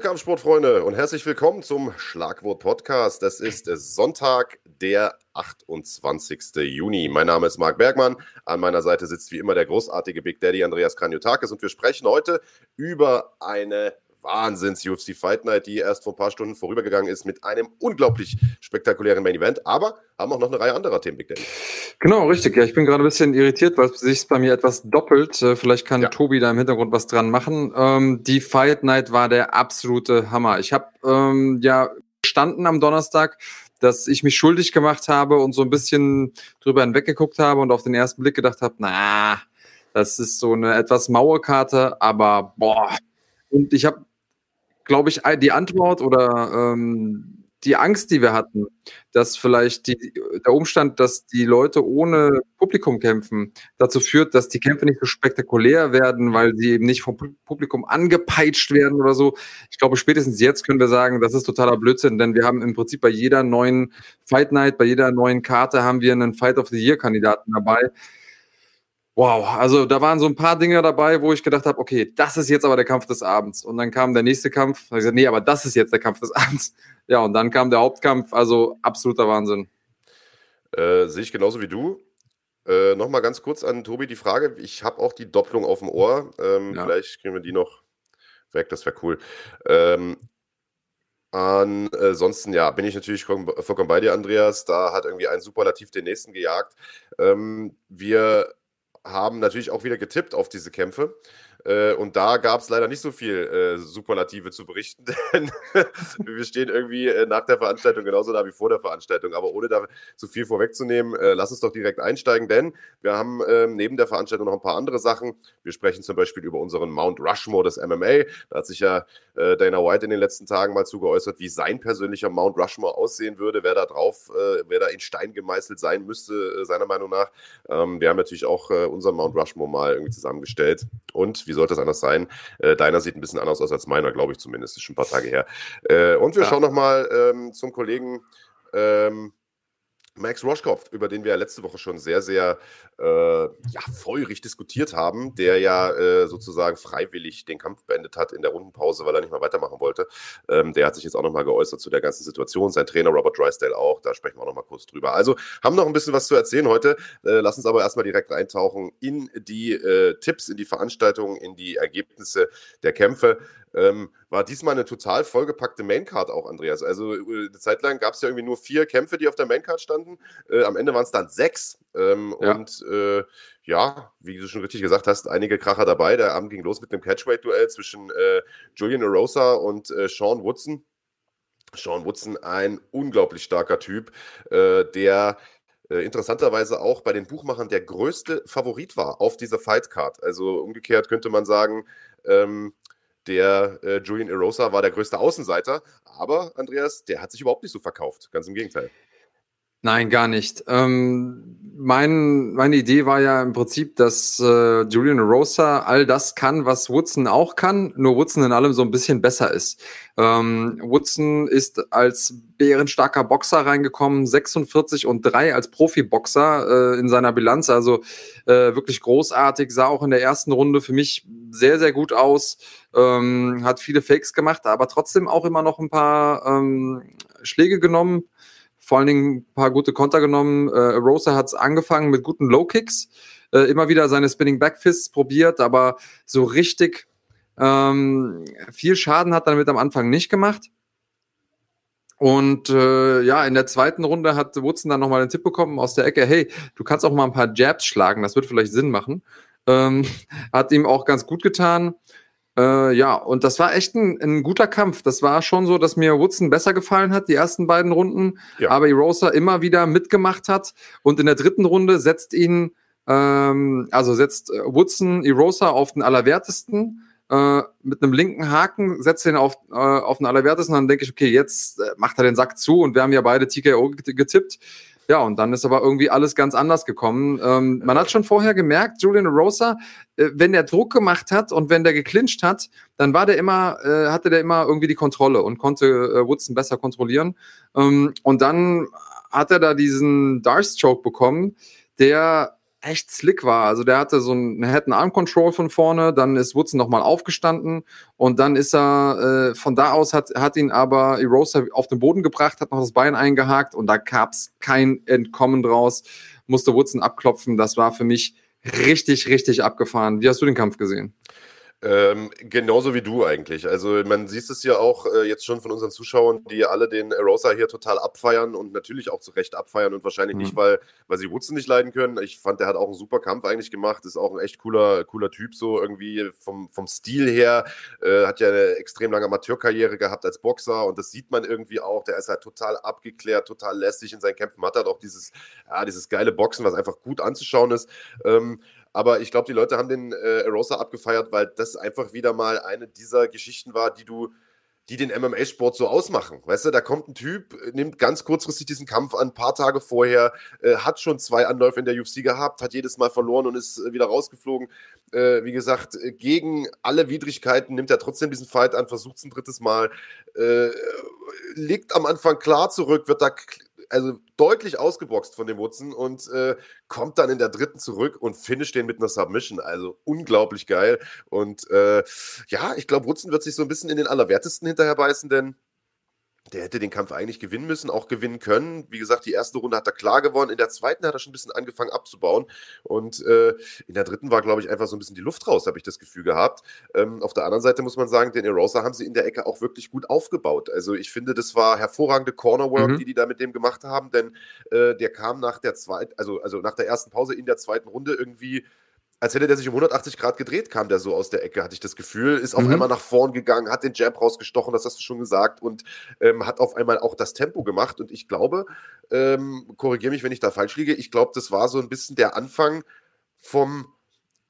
Liebe Kampfsportfreunde und herzlich willkommen zum Schlagwort Podcast. Es ist Sonntag, der 28. Juni. Mein Name ist Marc Bergmann. An meiner Seite sitzt wie immer der großartige Big Daddy Andreas Kranjotakis und wir sprechen heute über eine Wahnsinns-UFC Fight Night, die erst vor ein paar Stunden vorübergegangen ist mit einem unglaublich spektakulären Main Event. Aber haben auch noch eine Reihe anderer Themen, Big Daddy. Genau, richtig. Ja, ich bin gerade ein bisschen irritiert, weil es sich bei mir etwas doppelt. Äh, vielleicht kann ja. Tobi da im Hintergrund was dran machen. Ähm, die Fight Night war der absolute Hammer. Ich habe ähm, ja gestanden am Donnerstag, dass ich mich schuldig gemacht habe und so ein bisschen drüber hinweggeguckt habe und auf den ersten Blick gedacht habe, na, das ist so eine etwas maue Karte, aber boah. Und ich habe glaube ich, die Antwort oder ähm, die Angst, die wir hatten, dass vielleicht die, der Umstand, dass die Leute ohne Publikum kämpfen, dazu führt, dass die Kämpfe nicht so spektakulär werden, weil sie eben nicht vom Publikum angepeitscht werden oder so. Ich glaube, spätestens jetzt können wir sagen, das ist totaler Blödsinn, denn wir haben im Prinzip bei jeder neuen Fight Night, bei jeder neuen Karte haben wir einen Fight of the Year Kandidaten dabei. Wow, also da waren so ein paar Dinge dabei, wo ich gedacht habe, okay, das ist jetzt aber der Kampf des Abends. Und dann kam der nächste Kampf. Da ich gesagt, nee, aber das ist jetzt der Kampf des Abends. Ja, und dann kam der Hauptkampf. Also absoluter Wahnsinn. Äh, sehe ich genauso wie du. Äh, Nochmal ganz kurz an Tobi die Frage. Ich habe auch die Doppelung auf dem Ohr. Ähm, ja. Vielleicht kriegen wir die noch weg, das wäre cool. Ähm, Ansonsten, ja, bin ich natürlich vollkommen bei dir, Andreas. Da hat irgendwie ein Superlativ den nächsten gejagt. Ähm, wir haben natürlich auch wieder getippt auf diese Kämpfe. Äh, und da gab es leider nicht so viel äh, Superlative zu berichten, denn wir stehen irgendwie äh, nach der Veranstaltung genauso da wie vor der Veranstaltung. Aber ohne da zu viel vorwegzunehmen, äh, lass uns doch direkt einsteigen, denn wir haben ähm, neben der Veranstaltung noch ein paar andere Sachen. Wir sprechen zum Beispiel über unseren Mount Rushmore des MMA. Da hat sich ja Dana White in den letzten Tagen mal zugeäußert, wie sein persönlicher Mount Rushmore aussehen würde, wer da drauf, wer da in Stein gemeißelt sein müsste, seiner Meinung nach. Ähm, wir haben natürlich auch unseren Mount Rushmore mal irgendwie zusammengestellt. Und wie sollte es anders sein? Äh, deiner sieht ein bisschen anders aus als meiner, glaube ich zumindest. Ist schon ein paar Tage her. Äh, und wir ja. schauen nochmal ähm, zum Kollegen. Ähm, Max Roschkopf, über den wir ja letzte Woche schon sehr, sehr äh, ja, feurig diskutiert haben, der ja äh, sozusagen freiwillig den Kampf beendet hat in der Rundenpause, weil er nicht mehr weitermachen wollte. Ähm, der hat sich jetzt auch nochmal geäußert zu der ganzen Situation. Sein Trainer Robert Drysdale auch, da sprechen wir auch nochmal kurz drüber. Also haben noch ein bisschen was zu erzählen heute. Äh, lass uns aber erstmal direkt eintauchen in die äh, Tipps, in die Veranstaltungen, in die Ergebnisse der Kämpfe. Ähm, war diesmal eine total vollgepackte Maincard auch, Andreas. Also äh, eine Zeit lang gab es ja irgendwie nur vier Kämpfe, die auf der Maincard standen. Äh, am Ende waren es dann sechs. Ähm, ja. Und äh, ja, wie du schon richtig gesagt hast, einige Kracher dabei. Der Abend ging los mit einem Catchweight-Duell zwischen äh, Julian Arosa und äh, Sean Woodson. Sean Woodson, ein unglaublich starker Typ, äh, der interessanterweise auch bei den Buchmachern der größte Favorit war auf dieser Fightcard. Also umgekehrt könnte man sagen, ähm, der äh, Julian Erosa war der größte Außenseiter, aber Andreas, der hat sich überhaupt nicht so verkauft. Ganz im Gegenteil. Nein, gar nicht. Ähm, mein, meine Idee war ja im Prinzip, dass äh, Julian Rosa all das kann, was Woodson auch kann, nur Woodson in allem so ein bisschen besser ist. Ähm, Woodson ist als bärenstarker Boxer reingekommen, 46 und 3 als Profiboxer äh, in seiner Bilanz, also äh, wirklich großartig, sah auch in der ersten Runde für mich sehr, sehr gut aus, ähm, hat viele Fakes gemacht, aber trotzdem auch immer noch ein paar ähm, Schläge genommen vor allen Dingen ein paar gute Konter genommen. Äh, Rosa hat es angefangen mit guten Low Kicks, äh, immer wieder seine Spinning Backfists probiert, aber so richtig ähm, viel Schaden hat er damit am Anfang nicht gemacht. Und äh, ja, in der zweiten Runde hat Woodson dann nochmal den Tipp bekommen aus der Ecke, hey, du kannst auch mal ein paar Jabs schlagen, das wird vielleicht Sinn machen. Ähm, hat ihm auch ganz gut getan. Äh, ja, und das war echt ein, ein, guter Kampf. Das war schon so, dass mir Woodson besser gefallen hat, die ersten beiden Runden, ja. aber Erosa immer wieder mitgemacht hat. Und in der dritten Runde setzt ihn, ähm, also setzt äh, Woodson Erosa auf den Allerwertesten. Äh, mit einem linken Haken, setzt ihn auf, äh, auf den Allerwertesten. Dann denke ich, okay, jetzt äh, macht er den Sack zu und wir haben ja beide TKO getippt. Ja, und dann ist aber irgendwie alles ganz anders gekommen. Ähm, man hat schon vorher gemerkt, Julian Rosa, äh, wenn der Druck gemacht hat und wenn der geclincht hat, dann war der immer, äh, hatte der immer irgendwie die Kontrolle und konnte äh, Woodson besser kontrollieren. Ähm, und dann hat er da diesen Darth Stroke bekommen, der echt slick war. Also der hatte so einen Head-Arm-Control von vorne, dann ist Woodson nochmal aufgestanden und dann ist er, äh, von da aus hat, hat ihn aber Erosa auf den Boden gebracht, hat noch das Bein eingehakt und da gab's kein Entkommen draus, musste Woodson abklopfen. Das war für mich richtig, richtig abgefahren. Wie hast du den Kampf gesehen? Ähm, genauso wie du eigentlich. Also man sieht es ja auch äh, jetzt schon von unseren Zuschauern, die alle den Rosa hier total abfeiern und natürlich auch zu Recht abfeiern und wahrscheinlich mhm. nicht, weil, weil sie Woodson nicht leiden können. Ich fand, der hat auch einen super Kampf eigentlich gemacht, ist auch ein echt cooler, cooler Typ, so irgendwie vom, vom Stil her. Äh, hat ja eine extrem lange Amateurkarriere gehabt als Boxer und das sieht man irgendwie auch. Der ist halt total abgeklärt, total lässig in seinen Kämpfen, hat halt auch dieses, ja, dieses geile Boxen, was einfach gut anzuschauen ist. Ähm, aber ich glaube, die Leute haben den äh, Rosa abgefeiert, weil das einfach wieder mal eine dieser Geschichten war, die du, die den MMA-Sport so ausmachen. Weißt du, da kommt ein Typ, nimmt ganz kurzfristig diesen Kampf an, ein paar Tage vorher, äh, hat schon zwei Anläufe in der UFC gehabt, hat jedes Mal verloren und ist äh, wieder rausgeflogen. Äh, wie gesagt, äh, gegen alle Widrigkeiten nimmt er trotzdem diesen Fight an, versucht es ein drittes Mal, äh, liegt am Anfang klar zurück, wird da also deutlich ausgeboxt von dem Woodson und äh, kommt dann in der dritten zurück und finisht den mit einer Submission. Also unglaublich geil. Und äh, ja, ich glaube, Woodson wird sich so ein bisschen in den Allerwertesten hinterher beißen, denn der hätte den Kampf eigentlich gewinnen müssen, auch gewinnen können. Wie gesagt, die erste Runde hat er klar gewonnen. In der zweiten hat er schon ein bisschen angefangen abzubauen. Und äh, in der dritten war, glaube ich, einfach so ein bisschen die Luft raus, habe ich das Gefühl gehabt. Ähm, auf der anderen Seite muss man sagen, den Erosa haben sie in der Ecke auch wirklich gut aufgebaut. Also ich finde, das war hervorragende Cornerwork, mhm. die die da mit dem gemacht haben, denn äh, der kam nach der zweiten, also, also nach der ersten Pause in der zweiten Runde irgendwie als hätte der sich um 180 Grad gedreht, kam der so aus der Ecke, hatte ich das Gefühl. Ist auf mhm. einmal nach vorn gegangen, hat den Jab rausgestochen, das hast du schon gesagt, und ähm, hat auf einmal auch das Tempo gemacht. Und ich glaube, ähm, korrigiere mich, wenn ich da falsch liege, ich glaube, das war so ein bisschen der Anfang vom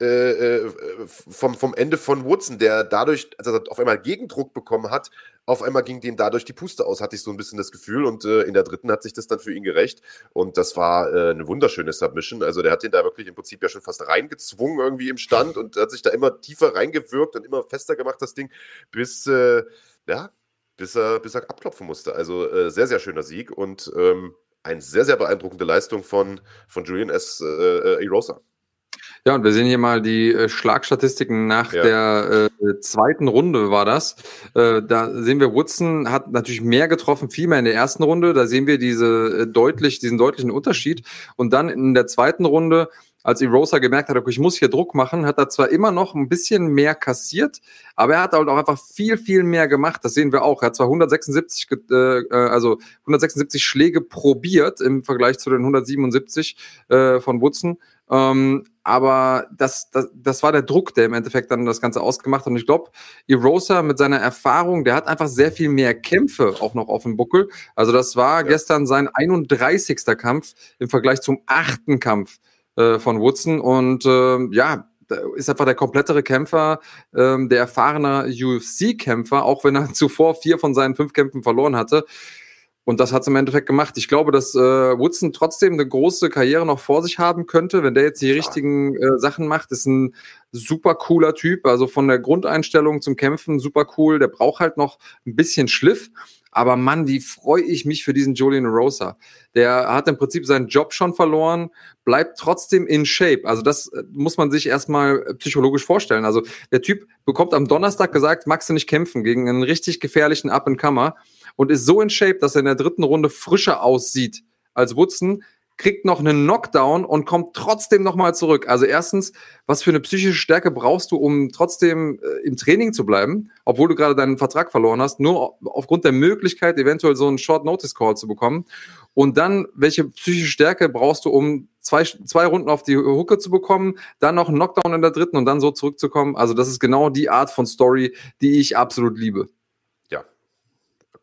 äh, äh, vom, vom Ende von Woodson, der dadurch, also auf einmal Gegendruck bekommen hat, auf einmal ging dem dadurch die Puste aus, hatte ich so ein bisschen das Gefühl. Und äh, in der dritten hat sich das dann für ihn gerecht. Und das war äh, eine wunderschöne Submission. Also der hat den da wirklich im Prinzip ja schon fast reingezwungen irgendwie im Stand und hat sich da immer tiefer reingewirkt und immer fester gemacht, das Ding, bis, äh, ja, bis er, bis er abklopfen musste. Also äh, sehr, sehr schöner Sieg und ähm, eine sehr, sehr beeindruckende Leistung von, von Julian S. Äh, Erosa. Ja, und wir sehen hier mal die äh, Schlagstatistiken nach ja. der äh, zweiten Runde war das. Äh, da sehen wir, Woodson hat natürlich mehr getroffen, viel mehr in der ersten Runde. Da sehen wir diese äh, deutlich, diesen deutlichen Unterschied. Und dann in der zweiten Runde, als Erosa gemerkt hat, okay, ich muss hier Druck machen, hat er zwar immer noch ein bisschen mehr kassiert, aber er hat halt auch einfach viel, viel mehr gemacht. Das sehen wir auch. Er hat zwar 176, äh, äh, also 176 Schläge probiert im Vergleich zu den 177 äh, von Woodson. Ähm, aber das, das, das war der Druck, der im Endeffekt dann das Ganze ausgemacht hat. Und ich glaube, Erosa mit seiner Erfahrung, der hat einfach sehr viel mehr Kämpfe auch noch auf dem Buckel. Also das war ja. gestern sein 31. Kampf im Vergleich zum achten Kampf äh, von Woodson. Und äh, ja, ist einfach der komplettere Kämpfer, ähm, der erfahrene UFC-Kämpfer, auch wenn er zuvor vier von seinen fünf Kämpfen verloren hatte. Und das hat es im Endeffekt gemacht. Ich glaube, dass äh, Woodson trotzdem eine große Karriere noch vor sich haben könnte, wenn der jetzt die richtigen äh, Sachen macht. Ist ein super cooler Typ. Also von der Grundeinstellung zum Kämpfen super cool. Der braucht halt noch ein bisschen Schliff. Aber Mann, wie freue ich mich für diesen Julian Rosa. Der hat im Prinzip seinen Job schon verloren, bleibt trotzdem in Shape. Also das äh, muss man sich erstmal psychologisch vorstellen. Also der Typ bekommt am Donnerstag gesagt, magst du nicht kämpfen gegen einen richtig gefährlichen Up-and-Comer und ist so in Shape, dass er in der dritten Runde frischer aussieht als Woodson, kriegt noch einen Knockdown und kommt trotzdem nochmal zurück. Also erstens, was für eine psychische Stärke brauchst du, um trotzdem äh, im Training zu bleiben, obwohl du gerade deinen Vertrag verloren hast, nur aufgrund der Möglichkeit, eventuell so einen Short-Notice-Call zu bekommen. Und dann, welche psychische Stärke brauchst du, um zwei, zwei Runden auf die Hucke zu bekommen, dann noch einen Knockdown in der dritten und dann so zurückzukommen. Also das ist genau die Art von Story, die ich absolut liebe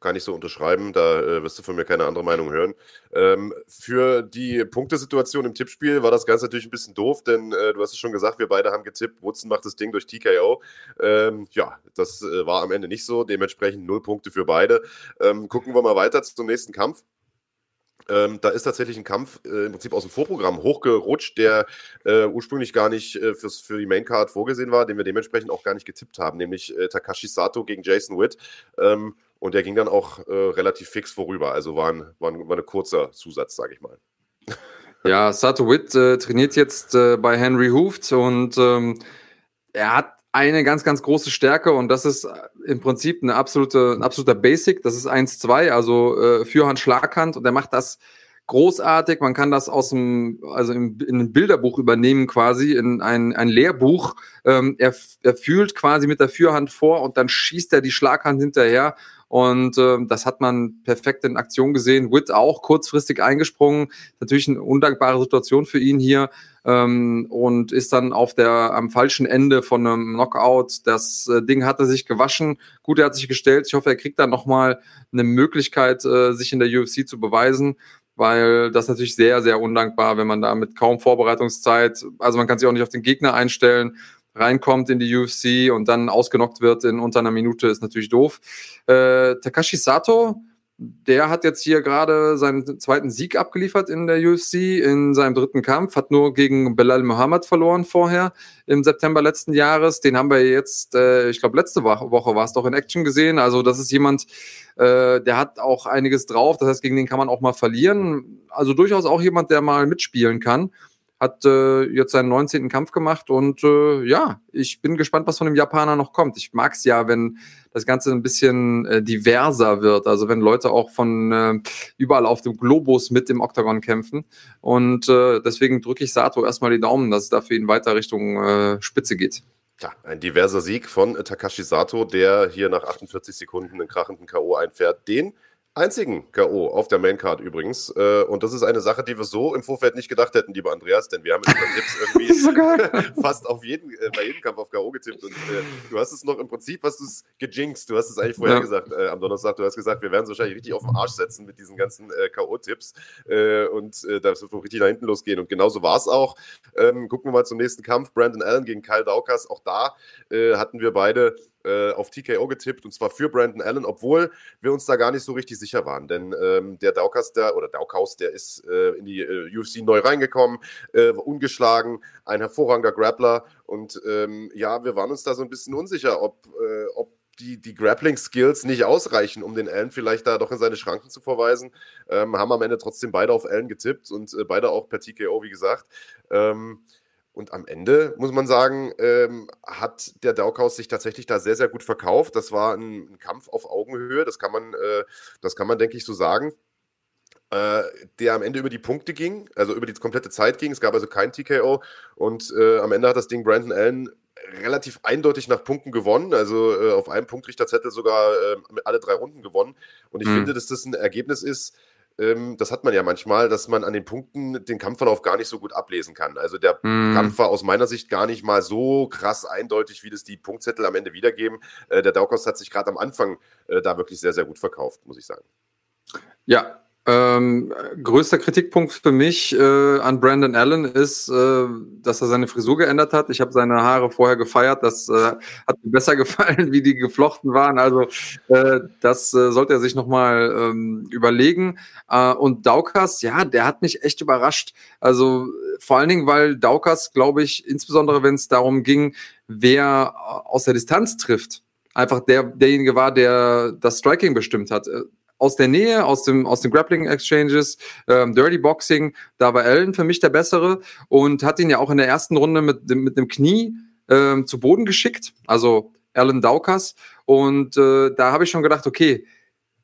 kann ich so unterschreiben. Da äh, wirst du von mir keine andere Meinung hören. Ähm, für die Punktesituation im Tippspiel war das Ganze natürlich ein bisschen doof, denn äh, du hast es schon gesagt, wir beide haben getippt, Woodson macht das Ding durch TKO. Ähm, ja, das äh, war am Ende nicht so. Dementsprechend null Punkte für beide. Ähm, gucken wir mal weiter zum nächsten Kampf. Ähm, da ist tatsächlich ein Kampf äh, im Prinzip aus dem Vorprogramm hochgerutscht, der äh, ursprünglich gar nicht äh, fürs, für die Maincard vorgesehen war, den wir dementsprechend auch gar nicht getippt haben, nämlich äh, Takashi Sato gegen Jason Witt. Ähm, und der ging dann auch äh, relativ fix vorüber. Also war, ein, war, ein, war ein kurzer Zusatz, sage ich mal. Ja, Sato Witt äh, trainiert jetzt äh, bei Henry Hooft und ähm, er hat eine ganz, ganz große Stärke und das ist im Prinzip eine absolute, ein absoluter Basic. Das ist 1-2, also äh, Fürhand, Schlaghand und er macht das großartig. Man kann das aus dem, also im, in ein Bilderbuch übernehmen quasi, in ein, ein Lehrbuch. Ähm, er, er fühlt quasi mit der Fürhand vor und dann schießt er die Schlaghand hinterher. Und äh, das hat man perfekt in Aktion gesehen. Witt auch kurzfristig eingesprungen. Natürlich eine undankbare Situation für ihn hier. Ähm, und ist dann auf der am falschen Ende von einem Knockout. Das äh, Ding hatte sich gewaschen. Gut, er hat sich gestellt. Ich hoffe, er kriegt dann nochmal eine Möglichkeit, äh, sich in der UFC zu beweisen weil das natürlich sehr, sehr undankbar, wenn man da mit kaum Vorbereitungszeit, also man kann sich auch nicht auf den Gegner einstellen, reinkommt in die UFC und dann ausgenockt wird in unter einer Minute, ist natürlich doof. Äh, Takashi Sato, der hat jetzt hier gerade seinen zweiten Sieg abgeliefert in der UFC in seinem dritten Kampf, hat nur gegen Belal Muhammad verloren vorher im September letzten Jahres. Den haben wir jetzt, äh, ich glaube, letzte Woche, Woche war es doch in Action gesehen. Also das ist jemand, äh, der hat auch einiges drauf. Das heißt, gegen den kann man auch mal verlieren. Also durchaus auch jemand, der mal mitspielen kann hat äh, jetzt seinen 19. Kampf gemacht und äh, ja, ich bin gespannt, was von dem Japaner noch kommt. Ich mag es ja, wenn das Ganze ein bisschen äh, diverser wird, also wenn Leute auch von äh, überall auf dem Globus mit im Oktagon kämpfen und äh, deswegen drücke ich Sato erstmal die Daumen, dass es da für ihn weiter Richtung äh, Spitze geht. Ja, ein diverser Sieg von Takashi Sato, der hier nach 48 Sekunden einen krachenden K.O. einfährt, den einzigen K.O. auf der Maincard übrigens. Äh, und das ist eine Sache, die wir so im Vorfeld nicht gedacht hätten, lieber Andreas, denn wir haben in Tipps irgendwie fast auf jeden, äh, bei jedem Kampf auf K.O. getippt. Und äh, du hast es noch im Prinzip, hast du es gejinxt. Du hast es eigentlich vorher ja. gesagt, äh, am Donnerstag. Du hast gesagt, wir werden es wahrscheinlich richtig auf den Arsch setzen mit diesen ganzen äh, K.O.-Tipps. Äh, und äh, das wird richtig nach hinten losgehen. Und genauso war es auch. Ähm, gucken wir mal zum nächsten Kampf. Brandon Allen gegen Kyle Daukas. Auch da hatten wir beide äh, auf TKO getippt und zwar für Brandon Allen, obwohl wir uns da gar nicht so richtig sicher waren. Denn ähm, der Daukas, der, oder Daukaus, der ist äh, in die äh, UFC neu reingekommen, äh, ungeschlagen, ein hervorragender Grappler und ähm, ja, wir waren uns da so ein bisschen unsicher, ob, äh, ob die, die Grappling-Skills nicht ausreichen, um den Allen vielleicht da doch in seine Schranken zu verweisen. Ähm, haben am Ende trotzdem beide auf Allen getippt und äh, beide auch per TKO, wie gesagt. Ähm, und am Ende, muss man sagen, ähm, hat der Daukhaus sich tatsächlich da sehr, sehr gut verkauft. Das war ein, ein Kampf auf Augenhöhe, das kann man, äh, das kann man, denke ich, so sagen. Äh, der am Ende über die Punkte ging, also über die komplette Zeit ging. Es gab also kein TKO und äh, am Ende hat das Ding Brandon Allen relativ eindeutig nach Punkten gewonnen, also äh, auf einem Punktrichterzettel sogar äh, alle drei Runden gewonnen. Und ich mhm. finde, dass das ein Ergebnis ist, ähm, das hat man ja manchmal, dass man an den Punkten den Kampfverlauf gar nicht so gut ablesen kann. Also der mm. Kampf war aus meiner Sicht gar nicht mal so krass eindeutig, wie das die Punktzettel am Ende wiedergeben. Äh, der Daukos hat sich gerade am Anfang äh, da wirklich sehr, sehr gut verkauft, muss ich sagen. Ja, ähm, größter Kritikpunkt für mich äh, an Brandon Allen ist, äh, dass er seine Frisur geändert hat. Ich habe seine Haare vorher gefeiert. Das äh, hat mir besser gefallen, wie die geflochten waren. Also äh, das äh, sollte er sich nochmal ähm, überlegen. Äh, und Daukas, ja, der hat mich echt überrascht. Also vor allen Dingen, weil Daukas, glaube ich, insbesondere wenn es darum ging, wer aus der Distanz trifft, einfach der, derjenige war, der das Striking bestimmt hat aus der Nähe, aus dem, aus den Grappling Exchanges, ähm, Dirty Boxing, da war Allen für mich der Bessere und hat ihn ja auch in der ersten Runde mit, mit dem Knie ähm, zu Boden geschickt, also Alan Daukas. Und äh, da habe ich schon gedacht, okay,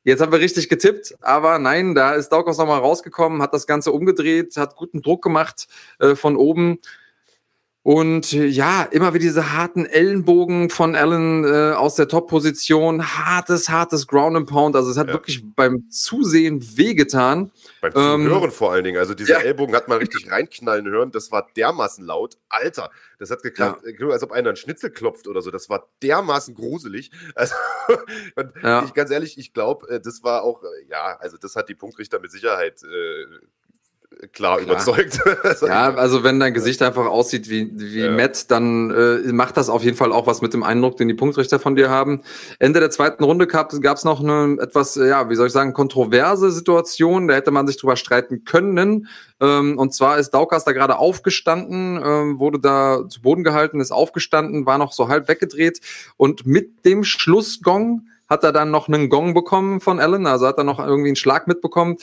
jetzt haben wir richtig getippt, aber nein, da ist Daukas nochmal rausgekommen, hat das Ganze umgedreht, hat guten Druck gemacht äh, von oben und äh, ja, immer wieder diese harten Ellenbogen von Allen äh, aus der Top-Position. Hartes, hartes Ground and Pound. Also es hat ja. wirklich beim Zusehen wehgetan. Beim Zuhören ähm, vor allen Dingen. Also dieser ja. Ellbogen hat man richtig reinknallen hören. Das war dermaßen laut. Alter, das hat geklappt, ja. als ob einer einen Schnitzel klopft oder so. Das war dermaßen gruselig. Also, ich, ganz ehrlich, ich glaube, äh, das war auch, äh, ja, also das hat die Punktrichter mit Sicherheit äh, klar, klar. überzeugt. ja, also wenn dein Gesicht einfach aussieht wie, wie ja. Matt, dann äh, macht das auf jeden Fall auch was mit dem Eindruck, den die Punktrichter von dir haben. Ende der zweiten Runde gab es noch eine etwas, ja, wie soll ich sagen, kontroverse Situation. Da hätte man sich drüber streiten können. Ähm, und zwar ist Daukas da gerade aufgestanden, ähm, wurde da zu Boden gehalten, ist aufgestanden, war noch so halb weggedreht und mit dem Schlussgong hat er dann noch einen Gong bekommen von Allen, also hat er noch irgendwie einen Schlag mitbekommen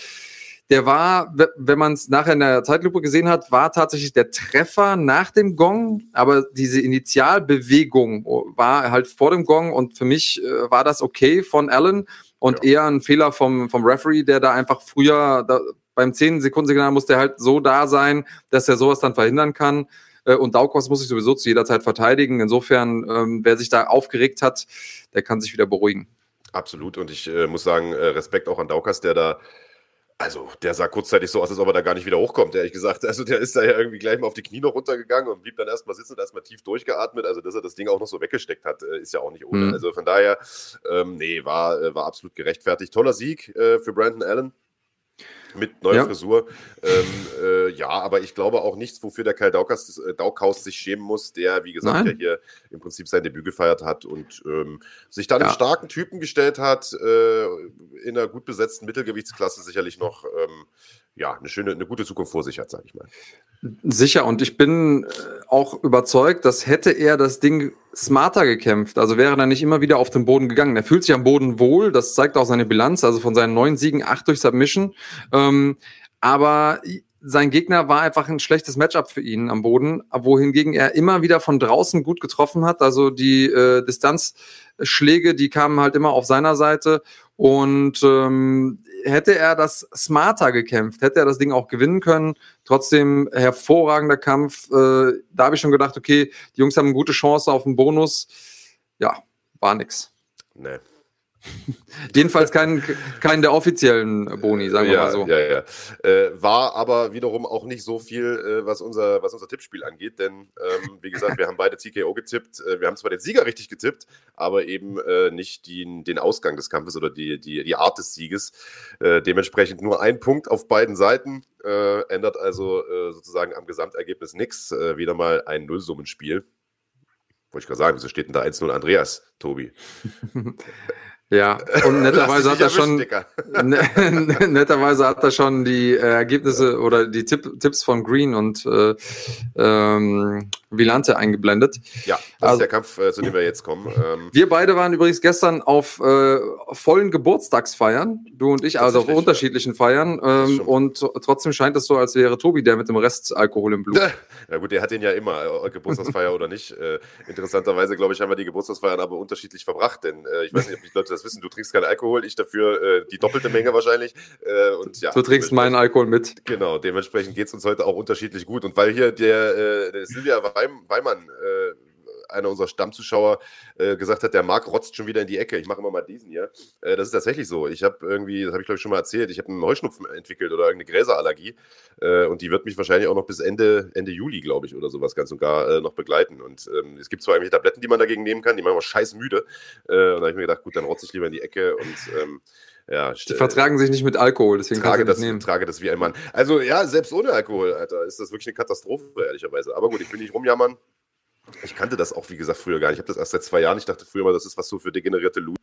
der war, wenn man es nachher in der Zeitlupe gesehen hat, war tatsächlich der Treffer nach dem Gong, aber diese Initialbewegung war halt vor dem Gong und für mich äh, war das okay von Allen und ja. eher ein Fehler vom, vom Referee, der da einfach früher da, beim 10 Sekunden Signal muss der halt so da sein, dass er sowas dann verhindern kann. Äh, und Daukos muss sich sowieso zu jeder Zeit verteidigen. Insofern, ähm, wer sich da aufgeregt hat, der kann sich wieder beruhigen. Absolut. Und ich äh, muss sagen, äh, Respekt auch an Daukas, der da also, der sah kurzzeitig so aus, als ob er da gar nicht wieder hochkommt, ehrlich gesagt. Also, der ist da ja irgendwie gleich mal auf die Knie noch runtergegangen und blieb dann erstmal sitzen und erstmal tief durchgeatmet. Also, dass er das Ding auch noch so weggesteckt hat, äh, ist ja auch nicht ohne. Mhm. Also, von daher, ähm, nee, war, äh, war absolut gerechtfertigt. Toller Sieg äh, für Brandon Allen mit neuer ja. Frisur. Ähm, äh, ja, aber ich glaube auch nichts, wofür der Kai Daukaus, äh, Daukhaus sich schämen muss, der, wie gesagt, ja hier im Prinzip sein Debüt gefeiert hat und ähm, sich dann ja. einen starken Typen gestellt hat, äh, in einer gut besetzten Mittelgewichtsklasse sicherlich noch ähm, ja, eine schöne, eine gute Zukunft vor sich hat, sage ich mal. Sicher, und ich bin äh, auch überzeugt, dass hätte er das Ding smarter gekämpft, also wäre er nicht immer wieder auf den Boden gegangen. Er fühlt sich am Boden wohl, das zeigt auch seine Bilanz, also von seinen neun Siegen acht durch Submission. Ähm, aber sein Gegner war einfach ein schlechtes Matchup für ihn am Boden, wohingegen er immer wieder von draußen gut getroffen hat. Also die äh, Distanzschläge, die kamen halt immer auf seiner Seite. Und ähm, hätte er das smarter gekämpft, hätte er das Ding auch gewinnen können. Trotzdem hervorragender Kampf. Äh, da habe ich schon gedacht, okay, die Jungs haben eine gute Chance auf einen Bonus. Ja, war nix. Nee. Jedenfalls keinen kein der offiziellen Boni, sagen wir ja, mal so. Ja, ja. Äh, war aber wiederum auch nicht so viel, äh, was, unser, was unser Tippspiel angeht, denn ähm, wie gesagt, wir haben beide TKO getippt. Äh, wir haben zwar den Sieger richtig getippt, aber eben äh, nicht die, den Ausgang des Kampfes oder die, die, die Art des Sieges. Äh, dementsprechend nur ein Punkt auf beiden Seiten, ändert also sozusagen am Gesamtergebnis nichts. wieder mal ein Nullsummenspiel. Wollte ich gerade sagen, wieso steht denn da 1-0 Andreas, Tobi? Ja, und netterweise hat er schon ne, netterweise hat er schon die äh, Ergebnisse oder die Tipp, Tipps von Green und äh, ähm, Vilante eingeblendet. Ja, das also, ist der Kampf, äh, zu dem wir jetzt kommen. Ähm, wir beide waren übrigens gestern auf äh, vollen Geburtstagsfeiern, du und ich, also auf unterschiedlichen Feiern. Ähm, und trotzdem scheint es so, als wäre Tobi der mit dem Rest Alkohol im Blut. Ja gut, der hat den ja immer, äh, Geburtstagsfeier oder nicht. Äh, interessanterweise, glaube ich, haben wir die Geburtstagsfeiern aber unterschiedlich verbracht, denn äh, ich weiß nicht, ob die Leute das wissen, du trinkst keinen Alkohol, ich dafür äh, die doppelte Menge wahrscheinlich. Und, ja, du trinkst meinen Alkohol mit. Genau, dementsprechend geht es uns heute auch unterschiedlich gut. Und weil hier der, der Silvia Weimann, äh, einer unserer Stammzuschauer äh, gesagt hat, der Marc rotzt schon wieder in die Ecke. Ich mache immer mal diesen hier. Äh, das ist tatsächlich so. Ich habe irgendwie, das habe ich glaube ich schon mal erzählt, ich habe einen Heuschnupfen entwickelt oder irgendeine Gräserallergie. Äh, und die wird mich wahrscheinlich auch noch bis Ende, Ende Juli, glaube ich, oder sowas ganz und gar äh, noch begleiten. Und ähm, es gibt zwar irgendwelche Tabletten, die man dagegen nehmen kann, die machen aber scheiß müde. Äh, und da habe ich mir gedacht, gut, dann rotze ich lieber in die Ecke und ähm, ja, die vertragen sich nicht mit Alkohol, deswegen trage das, nehmen. trage das wie ein Mann. Also ja, selbst ohne Alkohol, Alter, ist das wirklich eine Katastrophe, ehrlicherweise. Aber gut, ich will nicht rumjammern. Ich kannte das auch, wie gesagt, früher gar nicht. Ich habe das erst seit zwei Jahren. Ich dachte früher mal, das ist was so für degenerierte Loot.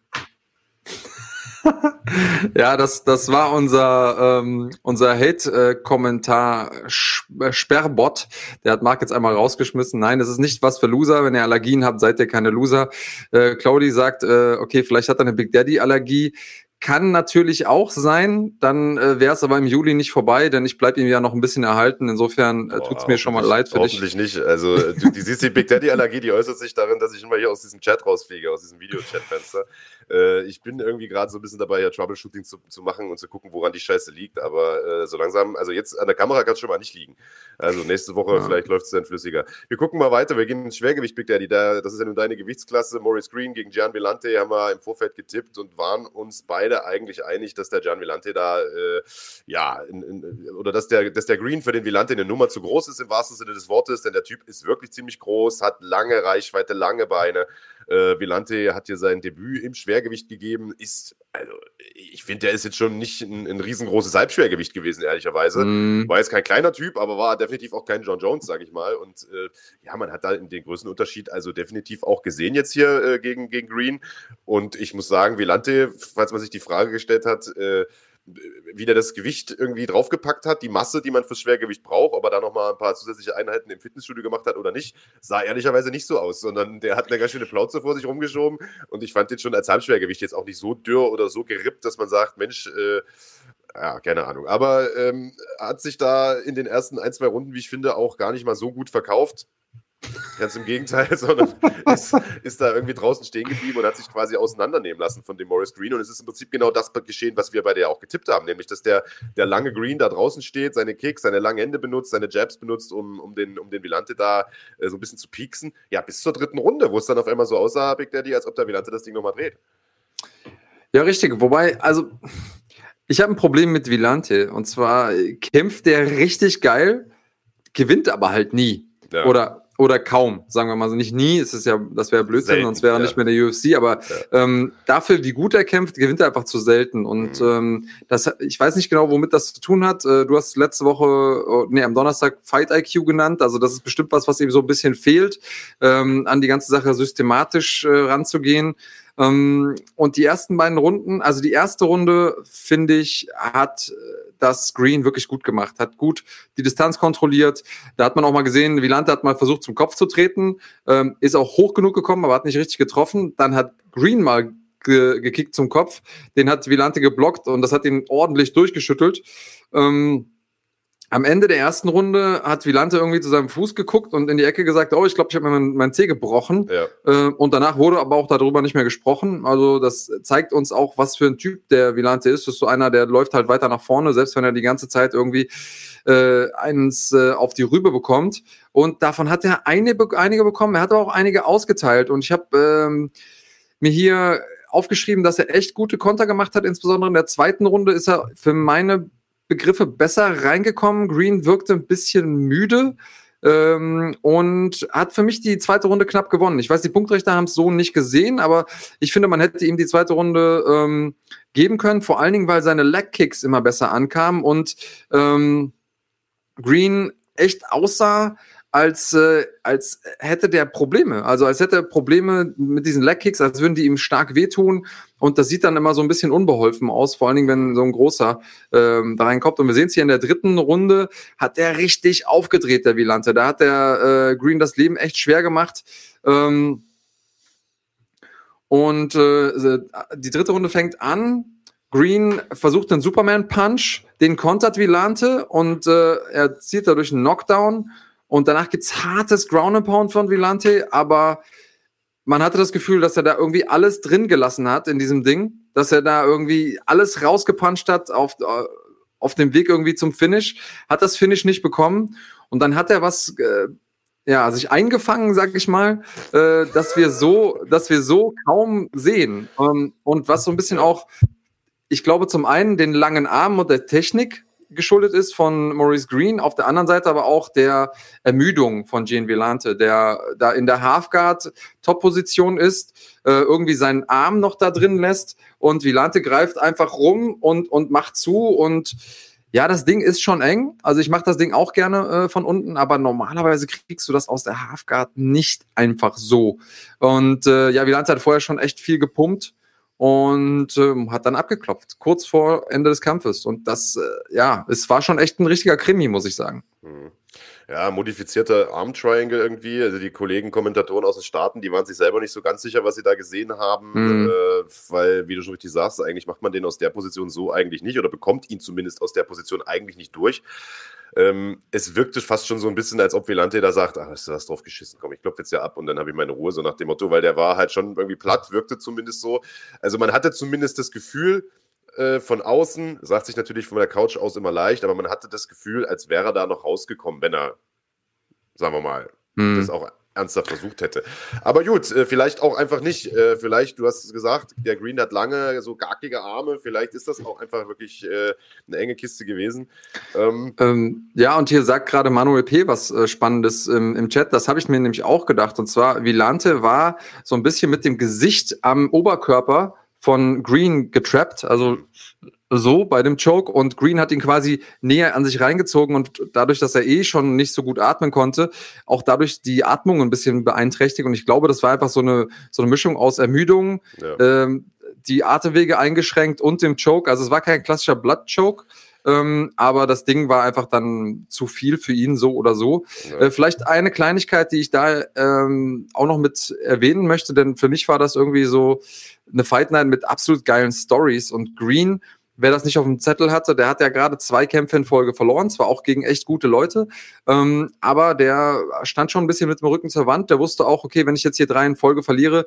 ja, das, das war unser, ähm, unser Hate-Kommentar-Sperrbot. Der hat Marc jetzt einmal rausgeschmissen. Nein, das ist nicht was für Loser. Wenn ihr Allergien habt, seid ihr keine Loser. Äh, Claudi sagt, äh, okay, vielleicht hat er eine Big Daddy-Allergie. Kann natürlich auch sein, dann äh, wäre es aber im Juli nicht vorbei, denn ich bleibe ihm ja noch ein bisschen erhalten. Insofern äh, tut es mir schon mal leid für hoffentlich dich. Hoffentlich nicht. Also du, die siehst die Big Daddy-Allergie, die äußert sich darin, dass ich immer hier aus diesem Chat rausfliege, aus diesem Videochat-Fenster. Äh, ich bin irgendwie gerade so ein bisschen dabei, ja Troubleshooting zu, zu machen und zu gucken, woran die Scheiße liegt. Aber äh, so langsam, also jetzt an der Kamera kann es schon mal nicht liegen. Also nächste Woche ja. vielleicht läuft es dann flüssiger. Wir gucken mal weiter. Wir gehen ins Schwergewicht, Big Daddy. Da, das ist ja nun deine Gewichtsklasse. Maurice Green gegen Gian Villante haben wir im Vorfeld getippt und waren uns beide eigentlich einig, dass der Gian Villante da, äh, ja, in, in, oder dass der, dass der Green für den Villante eine Nummer zu groß ist im wahrsten Sinne des Wortes, denn der Typ ist wirklich ziemlich groß, hat lange Reichweite, lange Beine. Äh, Villante hat hier sein Debüt im Schwergewicht gegeben, ist, also ich finde, der ist jetzt schon nicht ein, ein riesengroßes Halbschwergewicht gewesen, ehrlicherweise. Mm. War jetzt kein kleiner Typ, aber war definitiv auch kein John Jones, sage ich mal. Und äh, ja, man hat da den größten Unterschied also definitiv auch gesehen jetzt hier äh, gegen, gegen Green. Und ich muss sagen, Villante, falls man sich die Frage gestellt hat, äh, wie der das Gewicht irgendwie draufgepackt hat, die Masse, die man fürs Schwergewicht braucht, ob er da nochmal ein paar zusätzliche Einheiten im Fitnessstudio gemacht hat oder nicht, sah ehrlicherweise nicht so aus, sondern der hat eine ganz schöne Plauze vor sich rumgeschoben und ich fand den schon als Halbschwergewicht jetzt auch nicht so dürr oder so gerippt, dass man sagt, Mensch, äh, ja, keine Ahnung. Aber ähm, hat sich da in den ersten ein, zwei Runden, wie ich finde, auch gar nicht mal so gut verkauft. Ganz im Gegenteil, sondern ist, ist, da irgendwie draußen stehen geblieben und hat sich quasi auseinandernehmen lassen von dem Morris Green. Und es ist im Prinzip genau das geschehen, was wir bei der auch getippt haben, nämlich dass der, der lange Green da draußen steht, seine Kicks, seine langen Hände benutzt, seine Jabs benutzt, um, um, den, um den Vilante da äh, so ein bisschen zu pieksen. Ja, bis zur dritten Runde, wo es dann auf einmal so aussah, Big Daddy, als ob der Vilante das Ding nochmal dreht. Ja, richtig. Wobei, also ich habe ein Problem mit Vilante. Und zwar kämpft der richtig geil, gewinnt aber halt nie. Ja. Oder oder kaum, sagen wir mal so nicht nie, es ist ja, das wäre Blödsinn, selten, sonst wäre er ja. nicht mehr der UFC, aber ja. ähm, dafür, wie gut er kämpft, gewinnt er einfach zu selten. Und mhm. ähm, das, ich weiß nicht genau, womit das zu tun hat. Äh, du hast letzte Woche, oh, nee, am Donnerstag Fight IQ genannt, also das ist bestimmt was, was ihm so ein bisschen fehlt, ähm, an die ganze Sache systematisch äh, ranzugehen. Ähm, und die ersten beiden Runden, also die erste Runde, finde ich, hat äh, das Green wirklich gut gemacht, hat gut die Distanz kontrolliert. Da hat man auch mal gesehen, Wieland hat mal versucht, zum Kopf zu treten, ähm, ist auch hoch genug gekommen, aber hat nicht richtig getroffen. Dann hat Green mal ge gekickt zum Kopf, den hat Vilante geblockt und das hat ihn ordentlich durchgeschüttelt. Ähm, am Ende der ersten Runde hat Vilante irgendwie zu seinem Fuß geguckt und in die Ecke gesagt, oh, ich glaube, ich habe mir mein, mein Zeh gebrochen. Ja. Äh, und danach wurde aber auch darüber nicht mehr gesprochen. Also das zeigt uns auch, was für ein Typ der Vilante ist. Das ist so einer, der läuft halt weiter nach vorne, selbst wenn er die ganze Zeit irgendwie äh, eins äh, auf die Rübe bekommt. Und davon hat er eine, einige bekommen. Er hat aber auch einige ausgeteilt. Und ich habe ähm, mir hier aufgeschrieben, dass er echt gute Konter gemacht hat. Insbesondere in der zweiten Runde ist er für meine Begriffe besser reingekommen. Green wirkte ein bisschen müde ähm, und hat für mich die zweite Runde knapp gewonnen. Ich weiß, die Punktrichter haben es so nicht gesehen, aber ich finde, man hätte ihm die zweite Runde ähm, geben können, vor allen Dingen, weil seine Leg-Kicks immer besser ankamen und ähm, Green echt aussah, als, äh, als hätte der Probleme. Also als hätte er Probleme mit diesen Leg-Kicks, als würden die ihm stark wehtun. Und das sieht dann immer so ein bisschen unbeholfen aus, vor allen Dingen, wenn so ein großer ähm, da reinkommt. Und wir sehen es hier in der dritten Runde, hat er richtig aufgedreht, der Vilante. Da hat der äh, Green das Leben echt schwer gemacht. Ähm, und äh, die dritte Runde fängt an. Green versucht den Superman Punch, den kontert Vilante und äh, er zieht dadurch einen Knockdown. Und danach gibt's hartes Ground and Pound von Vilante, aber man hatte das Gefühl, dass er da irgendwie alles drin gelassen hat in diesem Ding, dass er da irgendwie alles rausgepuncht hat auf, äh, auf dem Weg irgendwie zum Finish, hat das Finish nicht bekommen. Und dann hat er was äh, ja, sich eingefangen, sag ich mal, äh, dass wir so, dass wir so kaum sehen. Ähm, und was so ein bisschen auch, ich glaube zum einen den langen Arm und der Technik geschuldet ist von Maurice Green, auf der anderen Seite aber auch der Ermüdung von Gene Villante, der da in der Halfguard Top-Position ist, äh, irgendwie seinen Arm noch da drin lässt und Villante greift einfach rum und, und macht zu und ja, das Ding ist schon eng. Also ich mache das Ding auch gerne äh, von unten, aber normalerweise kriegst du das aus der Halfguard nicht einfach so. Und äh, ja, Villante hat vorher schon echt viel gepumpt und ähm, hat dann abgeklopft, kurz vor Ende des Kampfes. Und das, äh, ja, es war schon echt ein richtiger Krimi, muss ich sagen. Mhm. Ja, modifizierter Arm Triangle irgendwie. Also die Kollegen, Kommentatoren aus den Staaten, die waren sich selber nicht so ganz sicher, was sie da gesehen haben, mhm. äh, weil, wie du schon richtig sagst, eigentlich macht man den aus der Position so eigentlich nicht oder bekommt ihn zumindest aus der Position eigentlich nicht durch. Ähm, es wirkte fast schon so ein bisschen, als ob Velante da sagt, ach, hast du was drauf geschissen, komm, ich klopfe jetzt ja ab und dann habe ich meine Ruhe, so nach dem Motto, weil der war halt schon irgendwie platt, wirkte zumindest so. Also man hatte zumindest das Gefühl, äh, von außen, sagt sich natürlich von der Couch aus immer leicht, aber man hatte das Gefühl, als wäre er da noch rausgekommen, wenn er, sagen wir mal, hm. das auch ernsthaft versucht hätte. Aber gut, äh, vielleicht auch einfach nicht. Äh, vielleicht, du hast gesagt, der Green hat lange, so garkige Arme. Vielleicht ist das auch einfach wirklich äh, eine enge Kiste gewesen. Ähm, ähm, ja, und hier sagt gerade Manuel P. was Spannendes im, im Chat. Das habe ich mir nämlich auch gedacht. Und zwar, Vilante war so ein bisschen mit dem Gesicht am Oberkörper von Green getrappt. Also so bei dem Choke und Green hat ihn quasi näher an sich reingezogen und dadurch, dass er eh schon nicht so gut atmen konnte, auch dadurch die Atmung ein bisschen beeinträchtigt und ich glaube, das war einfach so eine so eine Mischung aus Ermüdung, ja. ähm, die Atemwege eingeschränkt und dem Choke. Also es war kein klassischer Blood Choke. Ähm, aber das Ding war einfach dann zu viel für ihn, so oder so. Ja. Äh, vielleicht eine Kleinigkeit, die ich da ähm, auch noch mit erwähnen möchte, denn für mich war das irgendwie so eine Fight Night mit absolut geilen Stories und Green wer das nicht auf dem Zettel hatte, der hat ja gerade zwei Kämpfe in Folge verloren, zwar auch gegen echt gute Leute, ähm, aber der stand schon ein bisschen mit dem Rücken zur Wand. Der wusste auch, okay, wenn ich jetzt hier drei in Folge verliere,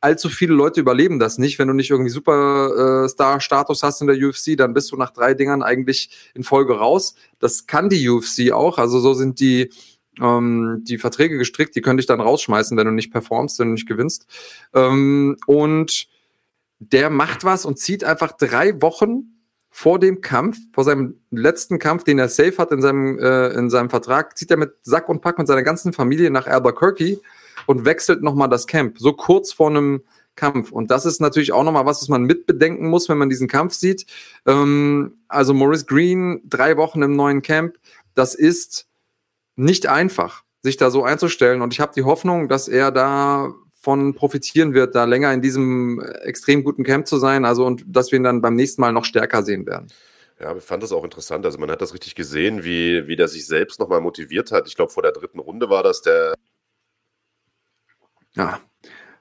allzu viele Leute überleben das nicht. Wenn du nicht irgendwie Superstar-Status hast in der UFC, dann bist du nach drei Dingern eigentlich in Folge raus. Das kann die UFC auch. Also so sind die ähm, die Verträge gestrickt, die können dich dann rausschmeißen, wenn du nicht performst, wenn du nicht gewinnst. Ähm, und der macht was und zieht einfach drei Wochen vor dem Kampf, vor seinem letzten Kampf, den er safe hat in seinem, äh, in seinem Vertrag, zieht er mit Sack und Pack mit seiner ganzen Familie nach Albuquerque und wechselt nochmal das Camp, so kurz vor einem Kampf. Und das ist natürlich auch nochmal was, was man mitbedenken muss, wenn man diesen Kampf sieht. Ähm, also Maurice Green, drei Wochen im neuen Camp, das ist nicht einfach, sich da so einzustellen. Und ich habe die Hoffnung, dass er da von profitieren wird, da länger in diesem extrem guten Camp zu sein, also und dass wir ihn dann beim nächsten Mal noch stärker sehen werden. Ja, ich fand das auch interessant. Also man hat das richtig gesehen, wie, wie der sich selbst nochmal motiviert hat. Ich glaube, vor der dritten Runde war das der. Ja,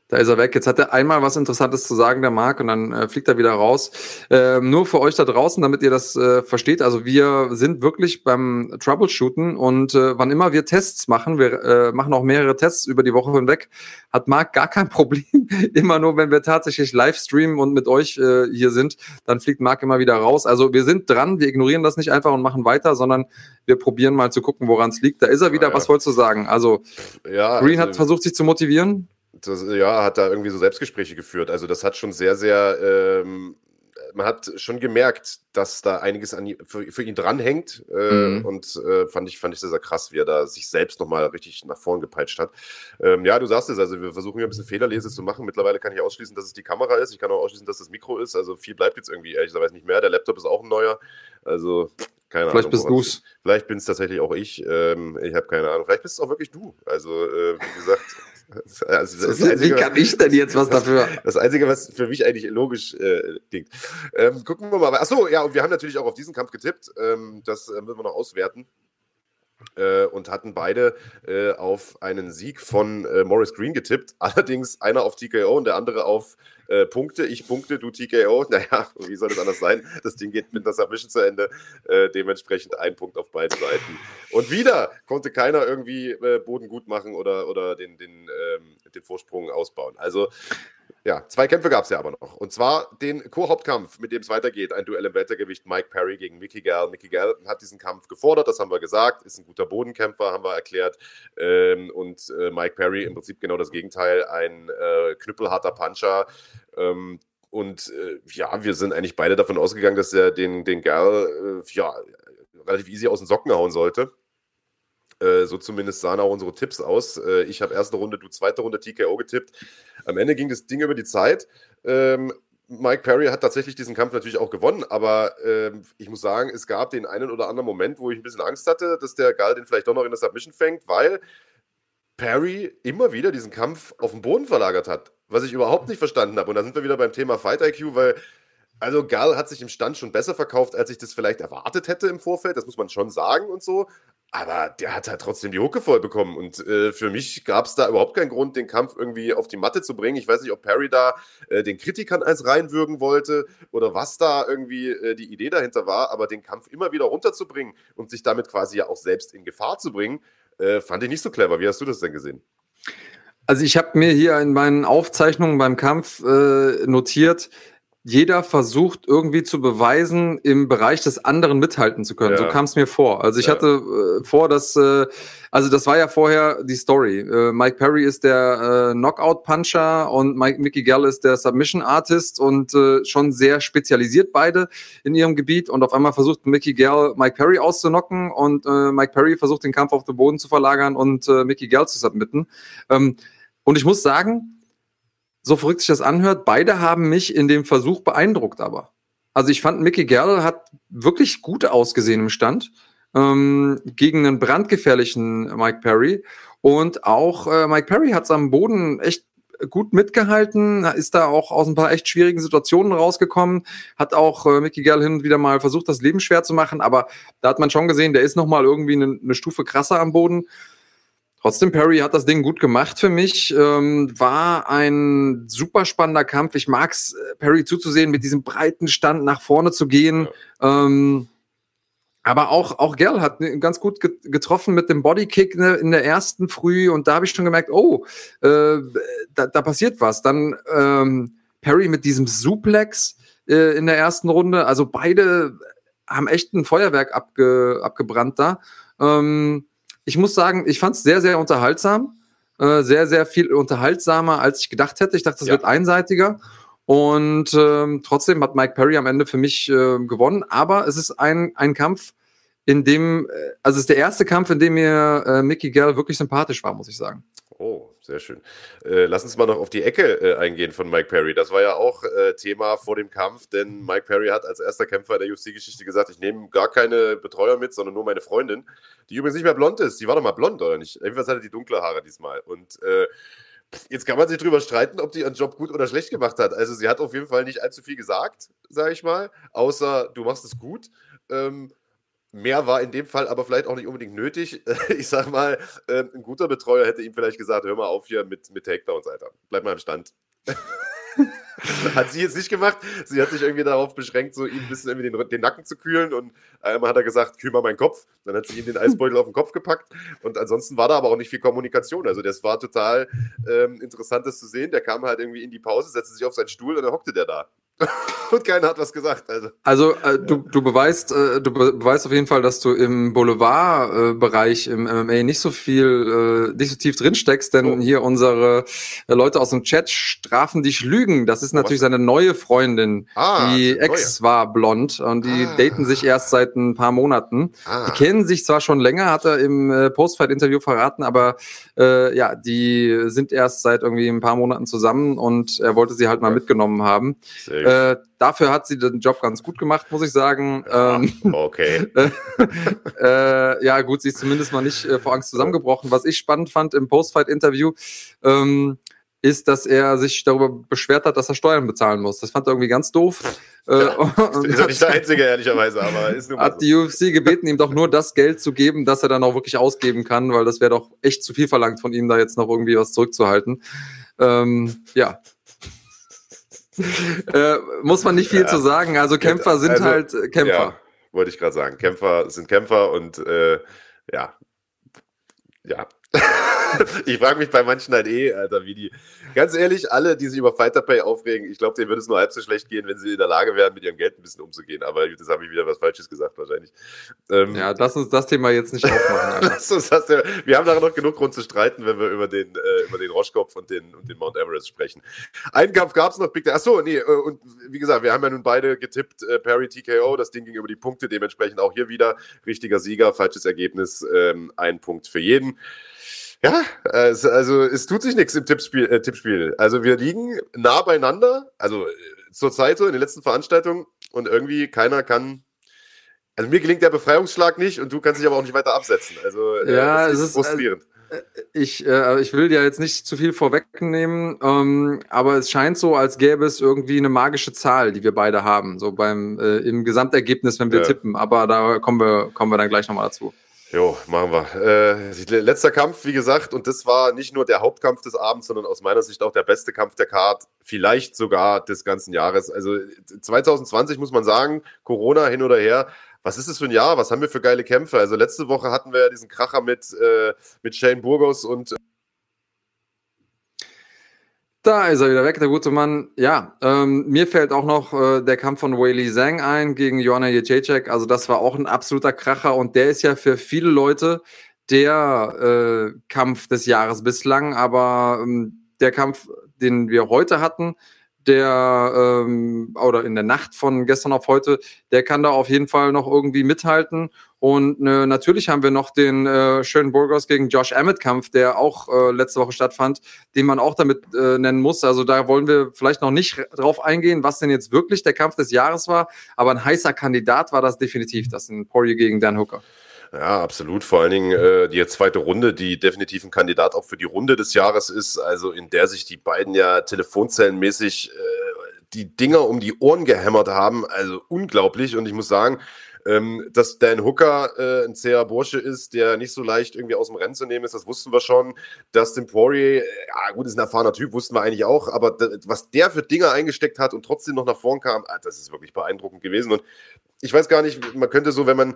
da ist er weg. Jetzt hat er einmal was Interessantes zu sagen, der Marc, und dann äh, fliegt er wieder raus. Ähm, nur für euch da draußen, damit ihr das äh, versteht. Also wir sind wirklich beim Troubleshooten und äh, wann immer wir Tests machen, wir äh, machen auch mehrere Tests über die Woche hinweg, hat Marc gar kein Problem. immer nur, wenn wir tatsächlich live streamen und mit euch äh, hier sind, dann fliegt Marc immer wieder raus. Also wir sind dran, wir ignorieren das nicht einfach und machen weiter, sondern wir probieren mal zu gucken, woran es liegt. Da ist er wieder. Ja, ja. Was wolltest du sagen? Also ja, Green also, hat versucht, sich zu motivieren das, ja, hat da irgendwie so Selbstgespräche geführt. Also das hat schon sehr, sehr, ähm, man hat schon gemerkt, dass da einiges an, für, für ihn dranhängt äh, mhm. und äh, fand, ich, fand ich sehr, sehr krass, wie er da sich selbst nochmal richtig nach vorn gepeitscht hat. Ähm, ja, du sagst es, also wir versuchen ja ein bisschen Fehlerlese zu machen. Mittlerweile kann ich ausschließen, dass es die Kamera ist. Ich kann auch ausschließen, dass das Mikro ist. Also viel bleibt jetzt irgendwie ehrlicherweise nicht mehr. Der Laptop ist auch ein neuer. Also keine Vielleicht Ahnung. Bist du's. Vielleicht bin es tatsächlich auch ich. Ähm, ich habe keine Ahnung. Vielleicht bist es auch wirklich du. Also, äh, wie gesagt. Also das Einzige, Wie kann ich denn jetzt was dafür? Das Einzige, was für mich eigentlich logisch äh, klingt. Ähm, gucken wir mal. Achso, ja, und wir haben natürlich auch auf diesen Kampf getippt. Ähm, das äh, müssen wir noch auswerten. Äh, und hatten beide äh, auf einen Sieg von äh, Morris Green getippt. Allerdings einer auf TKO und der andere auf äh, Punkte. Ich punkte, du TKO. Naja, wie soll das anders sein? Das Ding geht mit einer Submission zu Ende. Äh, dementsprechend ein Punkt auf beiden Seiten. Und wieder konnte keiner irgendwie äh, Boden gut machen oder, oder den, den, ähm, den Vorsprung ausbauen. Also ja, zwei Kämpfe gab es ja aber noch. Und zwar den Co-Hauptkampf, mit dem es weitergeht. Ein Duell im Weltergewicht. Mike Perry gegen Mickey Gall. Mickey Gall hat diesen Kampf gefordert, das haben wir gesagt. Ist ein guter Bodenkämpfer, haben wir erklärt. Ähm, und äh, Mike Perry im Prinzip genau das Gegenteil. Ein äh, knüppelharter Puncher. Ähm, und äh, ja, wir sind eigentlich beide davon ausgegangen, dass er den, den Gall äh, ja, relativ easy aus den Socken hauen sollte. Äh, so zumindest sahen auch unsere Tipps aus. Äh, ich habe erste Runde, du zweite Runde TKO getippt. Am Ende ging das Ding über die Zeit. Ähm, Mike Perry hat tatsächlich diesen Kampf natürlich auch gewonnen, aber ähm, ich muss sagen, es gab den einen oder anderen Moment, wo ich ein bisschen Angst hatte, dass der Gal den vielleicht doch noch in der Submission fängt, weil Perry immer wieder diesen Kampf auf den Boden verlagert hat, was ich überhaupt nicht verstanden habe. Und da sind wir wieder beim Thema Fight IQ, weil also Gal hat sich im Stand schon besser verkauft, als ich das vielleicht erwartet hätte im Vorfeld, das muss man schon sagen und so. Aber der hat halt trotzdem die Hucke voll bekommen. Und äh, für mich gab es da überhaupt keinen Grund, den Kampf irgendwie auf die Matte zu bringen. Ich weiß nicht, ob Perry da äh, den Kritikern eins reinwürgen wollte oder was da irgendwie äh, die Idee dahinter war. Aber den Kampf immer wieder runterzubringen und sich damit quasi ja auch selbst in Gefahr zu bringen, äh, fand ich nicht so clever. Wie hast du das denn gesehen? Also ich habe mir hier in meinen Aufzeichnungen beim Kampf äh, notiert, jeder versucht irgendwie zu beweisen, im Bereich des anderen mithalten zu können. Ja. So kam es mir vor. Also ich ja. hatte äh, vor, dass, äh, also das war ja vorher die Story. Äh, Mike Perry ist der äh, Knockout-Puncher und Mike, Mickey Gall ist der Submission-Artist und äh, schon sehr spezialisiert beide in ihrem Gebiet. Und auf einmal versucht Mickey Gall Mike Perry auszunocken und äh, Mike Perry versucht den Kampf auf den Boden zu verlagern und äh, Mickey Gall zu submitten. Ähm, und ich muss sagen, so verrückt sich das anhört, beide haben mich in dem Versuch beeindruckt aber. Also ich fand, Mickey Gerl hat wirklich gut ausgesehen im Stand ähm, gegen einen brandgefährlichen Mike Perry. Und auch äh, Mike Perry hat es am Boden echt gut mitgehalten, ist da auch aus ein paar echt schwierigen Situationen rausgekommen, hat auch äh, Mickey Gerl hin und wieder mal versucht, das Leben schwer zu machen, aber da hat man schon gesehen, der ist nochmal irgendwie eine, eine Stufe krasser am Boden. Trotzdem, Perry hat das Ding gut gemacht für mich. Ähm, war ein super spannender Kampf. Ich mag es, äh, Perry zuzusehen, mit diesem breiten Stand nach vorne zu gehen. Ja. Ähm, aber auch, auch Gerl hat ganz gut getroffen mit dem Bodykick ne, in der ersten Früh und da habe ich schon gemerkt, oh, äh, da, da, passiert was. Dann ähm, Perry mit diesem Suplex äh, in der ersten Runde. Also beide haben echt ein Feuerwerk abge, abgebrannt da. Ähm, ich muss sagen, ich fand es sehr, sehr unterhaltsam. Äh, sehr, sehr viel unterhaltsamer, als ich gedacht hätte. Ich dachte, das ja. wird einseitiger. Und ähm, trotzdem hat Mike Perry am Ende für mich äh, gewonnen. Aber es ist ein, ein Kampf, in dem, äh, also es ist der erste Kampf, in dem mir äh, Mickey Gall wirklich sympathisch war, muss ich sagen. Oh, sehr schön. Äh, lass uns mal noch auf die Ecke äh, eingehen von Mike Perry. Das war ja auch äh, Thema vor dem Kampf, denn Mike Perry hat als erster Kämpfer der UFC-Geschichte gesagt, ich nehme gar keine Betreuer mit, sondern nur meine Freundin, die übrigens nicht mehr blond ist. Die war doch mal blond, oder nicht? Jedenfalls hatte die dunkle Haare diesmal. Und äh, Jetzt kann man sich darüber streiten, ob die ihren Job gut oder schlecht gemacht hat. Also sie hat auf jeden Fall nicht allzu viel gesagt, sage ich mal, außer du machst es gut. Ähm, Mehr war in dem Fall aber vielleicht auch nicht unbedingt nötig. Ich sag mal, ähm, ein guter Betreuer hätte ihm vielleicht gesagt: Hör mal auf hier mit, mit Takedowns, Alter. Bleib mal im Stand. hat sie jetzt nicht gemacht. Sie hat sich irgendwie darauf beschränkt, so ihm ein bisschen irgendwie den, den Nacken zu kühlen. Und einmal hat er gesagt, kühl mal meinen Kopf. Dann hat sie ihm den Eisbeutel auf den Kopf gepackt. Und ansonsten war da aber auch nicht viel Kommunikation. Also das war total ähm, interessant, das zu sehen. Der kam halt irgendwie in die Pause, setzte sich auf seinen Stuhl und dann hockte der da. Und keiner hat was gesagt. Also, also äh, du, du beweist, äh, du beweist auf jeden Fall, dass du im Boulevard-Bereich im MMA nicht so viel, äh, nicht so tief drin steckst, denn oh. hier unsere äh, Leute aus dem Chat strafen dich Lügen. Das ist natürlich was? seine neue Freundin. Ah, die Ex neue. war blond und die ah. daten sich erst seit ein paar Monaten. Ah. Die kennen sich zwar schon länger, hat er im äh, Postfight-Interview verraten, aber äh, ja, die sind erst seit irgendwie ein paar Monaten zusammen und er wollte sie halt mal mitgenommen haben. Sehr äh, dafür hat sie den Job ganz gut gemacht, muss ich sagen. Ähm, okay. äh, ja, gut, sie ist zumindest mal nicht äh, vor Angst zusammengebrochen. Was ich spannend fand im Postfight-Interview, ähm, ist, dass er sich darüber beschwert hat, dass er Steuern bezahlen muss. Das fand er irgendwie ganz doof. Äh, ja, ist ja nicht der Einzige, ehrlicherweise, aber ist nur Hat so. die UFC gebeten, ihm doch nur das Geld zu geben, das er dann auch wirklich ausgeben kann, weil das wäre doch echt zu viel verlangt von ihm, da jetzt noch irgendwie was zurückzuhalten. Ähm, ja, äh, muss man nicht viel ja. zu sagen. Also Kämpfer sind also, halt äh, Kämpfer. Ja, wollte ich gerade sagen. Kämpfer sind Kämpfer und äh, ja, ja, ich frage mich bei manchen halt eh, Alter, wie die. Ganz ehrlich, alle, die sich über Fighter Pay aufregen, ich glaube, denen würde es nur halb so schlecht gehen, wenn sie in der Lage wären, mit ihrem Geld ein bisschen umzugehen. Aber das habe ich wieder was Falsches gesagt, wahrscheinlich. Ähm, ja, lass uns das Thema jetzt nicht aufmachen. lass uns das Thema. Wir haben da noch genug Grund zu streiten, wenn wir über den, äh, über den Roschkopf und den, und den Mount Everest sprechen. Einen Kampf gab es noch, Big Achso, nee, äh, und wie gesagt, wir haben ja nun beide getippt, äh, Perry TKO, das Ding ging über die Punkte, dementsprechend auch hier wieder richtiger Sieger, falsches Ergebnis, ähm, ein Punkt für jeden. Ja, also es tut sich nichts im Tippspiel, äh, Tippspiel. Also wir liegen nah beieinander, also äh, zur Zeit so in den letzten Veranstaltungen und irgendwie keiner kann. Also mir gelingt der Befreiungsschlag nicht und du kannst dich aber auch nicht weiter absetzen. Also äh, ja, es ist, es ist frustrierend. Äh, ich, äh, ich will ja jetzt nicht zu viel vorwegnehmen, ähm, aber es scheint so, als gäbe es irgendwie eine magische Zahl, die wir beide haben, so beim äh, im Gesamtergebnis, wenn wir ja. tippen. Aber da kommen wir, kommen wir dann gleich nochmal dazu. Jo, machen wir. Äh, letzter Kampf, wie gesagt, und das war nicht nur der Hauptkampf des Abends, sondern aus meiner Sicht auch der beste Kampf der Card, vielleicht sogar des ganzen Jahres. Also 2020 muss man sagen, Corona hin oder her. Was ist das für ein Jahr? Was haben wir für geile Kämpfe? Also letzte Woche hatten wir ja diesen Kracher mit, äh, mit Shane Burgos und da ist er wieder weg, der gute Mann. Ja, ähm, mir fällt auch noch äh, der Kampf von Weili Zhang ein gegen Joanna Jacek. Also das war auch ein absoluter Kracher und der ist ja für viele Leute der äh, Kampf des Jahres bislang. Aber ähm, der Kampf, den wir heute hatten, der ähm, oder in der Nacht von gestern auf heute, der kann da auf jeden Fall noch irgendwie mithalten. Und äh, natürlich haben wir noch den äh, schönen Burgos gegen Josh Emmett Kampf, der auch äh, letzte Woche stattfand, den man auch damit äh, nennen muss. Also da wollen wir vielleicht noch nicht drauf eingehen, was denn jetzt wirklich der Kampf des Jahres war. Aber ein heißer Kandidat war das definitiv, das in Poirier gegen Dan Hooker. Ja, absolut. Vor allen Dingen äh, die zweite Runde, die definitiv ein Kandidat auch für die Runde des Jahres ist, also in der sich die beiden ja telefonzellenmäßig äh, die Dinger um die Ohren gehämmert haben. Also unglaublich. Und ich muss sagen, ähm, dass Dan Hooker äh, ein zäher Bursche ist, der nicht so leicht irgendwie aus dem Rennen zu nehmen ist, das wussten wir schon. Dustin Poirier, ja gut, ist ein erfahrener Typ, wussten wir eigentlich auch, aber was der für Dinger eingesteckt hat und trotzdem noch nach vorn kam, ah, das ist wirklich beeindruckend gewesen. Und ich weiß gar nicht, man könnte so, wenn man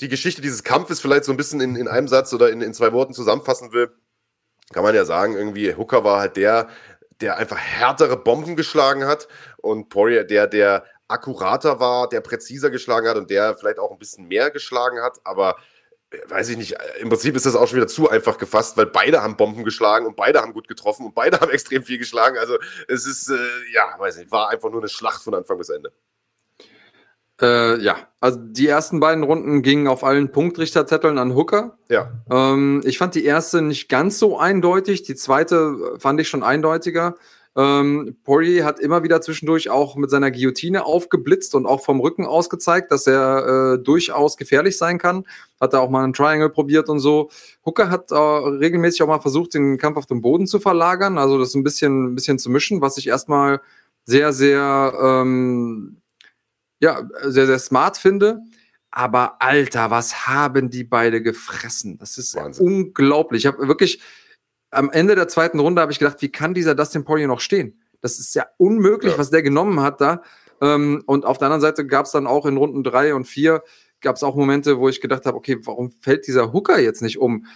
die Geschichte dieses Kampfes vielleicht so ein bisschen in, in einem Satz oder in, in zwei Worten zusammenfassen will, kann man ja sagen, irgendwie Hooker war halt der, der einfach härtere Bomben geschlagen hat und Poirier der, der akkurater war, der präziser geschlagen hat und der vielleicht auch ein bisschen mehr geschlagen hat, aber äh, weiß ich nicht, äh, im Prinzip ist das auch schon wieder zu einfach gefasst, weil beide haben Bomben geschlagen und beide haben gut getroffen und beide haben extrem viel geschlagen. Also es ist, äh, ja, weiß nicht, war einfach nur eine Schlacht von Anfang bis Ende. Äh, ja, also die ersten beiden Runden gingen auf allen Punktrichterzetteln an Hooker. Ja. Ähm, ich fand die erste nicht ganz so eindeutig, die zweite fand ich schon eindeutiger. Ähm, Poirier hat immer wieder zwischendurch auch mit seiner Guillotine aufgeblitzt und auch vom Rücken aus gezeigt, dass er äh, durchaus gefährlich sein kann. Hat er auch mal einen Triangle probiert und so. Hooker hat äh, regelmäßig auch mal versucht, den Kampf auf dem Boden zu verlagern, also das ein bisschen, ein bisschen zu mischen, was ich erstmal sehr, sehr, ähm, ja, sehr, sehr smart finde. Aber Alter, was haben die beide gefressen? Das ist Wahnsinn. unglaublich. Ich habe wirklich, am Ende der zweiten Runde habe ich gedacht, wie kann dieser Dustin Poirier noch stehen? Das ist ja unmöglich, ja. was der genommen hat da. Ähm, und auf der anderen Seite gab es dann auch in Runden drei und vier gab es auch Momente, wo ich gedacht habe, okay, warum fällt dieser Hooker jetzt nicht um?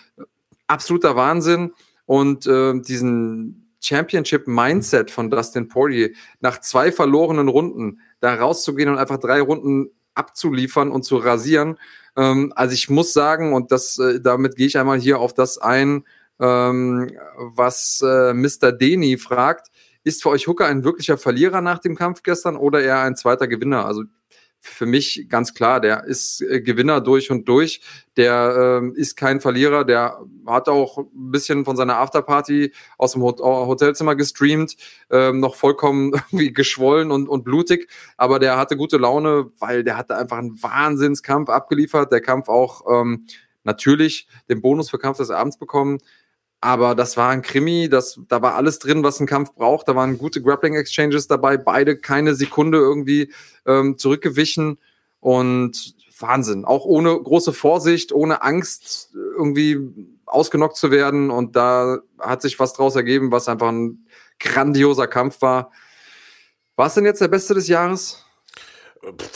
Absoluter Wahnsinn. Und äh, diesen Championship-Mindset von Dustin Poirier, nach zwei verlorenen Runden da rauszugehen und einfach drei Runden abzuliefern und zu rasieren. Ähm, also ich muss sagen, und das, äh, damit gehe ich einmal hier auf das ein, ähm, was äh, Mr. Deni fragt, ist für euch Hooker ein wirklicher Verlierer nach dem Kampf gestern oder eher ein zweiter Gewinner? Also für mich ganz klar, der ist äh, Gewinner durch und durch. Der ähm, ist kein Verlierer. Der hat auch ein bisschen von seiner Afterparty aus dem Hotelzimmer gestreamt, ähm, noch vollkommen irgendwie geschwollen und, und blutig. Aber der hatte gute Laune, weil der hatte einfach einen Wahnsinnskampf abgeliefert. Der Kampf auch ähm, natürlich den Bonus für Kampf des Abends bekommen. Aber das war ein Krimi, das, da war alles drin, was ein Kampf braucht. Da waren gute Grappling-Exchanges dabei, beide keine Sekunde irgendwie ähm, zurückgewichen. Und Wahnsinn. Auch ohne große Vorsicht, ohne Angst, irgendwie ausgenockt zu werden. Und da hat sich was draus ergeben, was einfach ein grandioser Kampf war. War es denn jetzt der Beste des Jahres?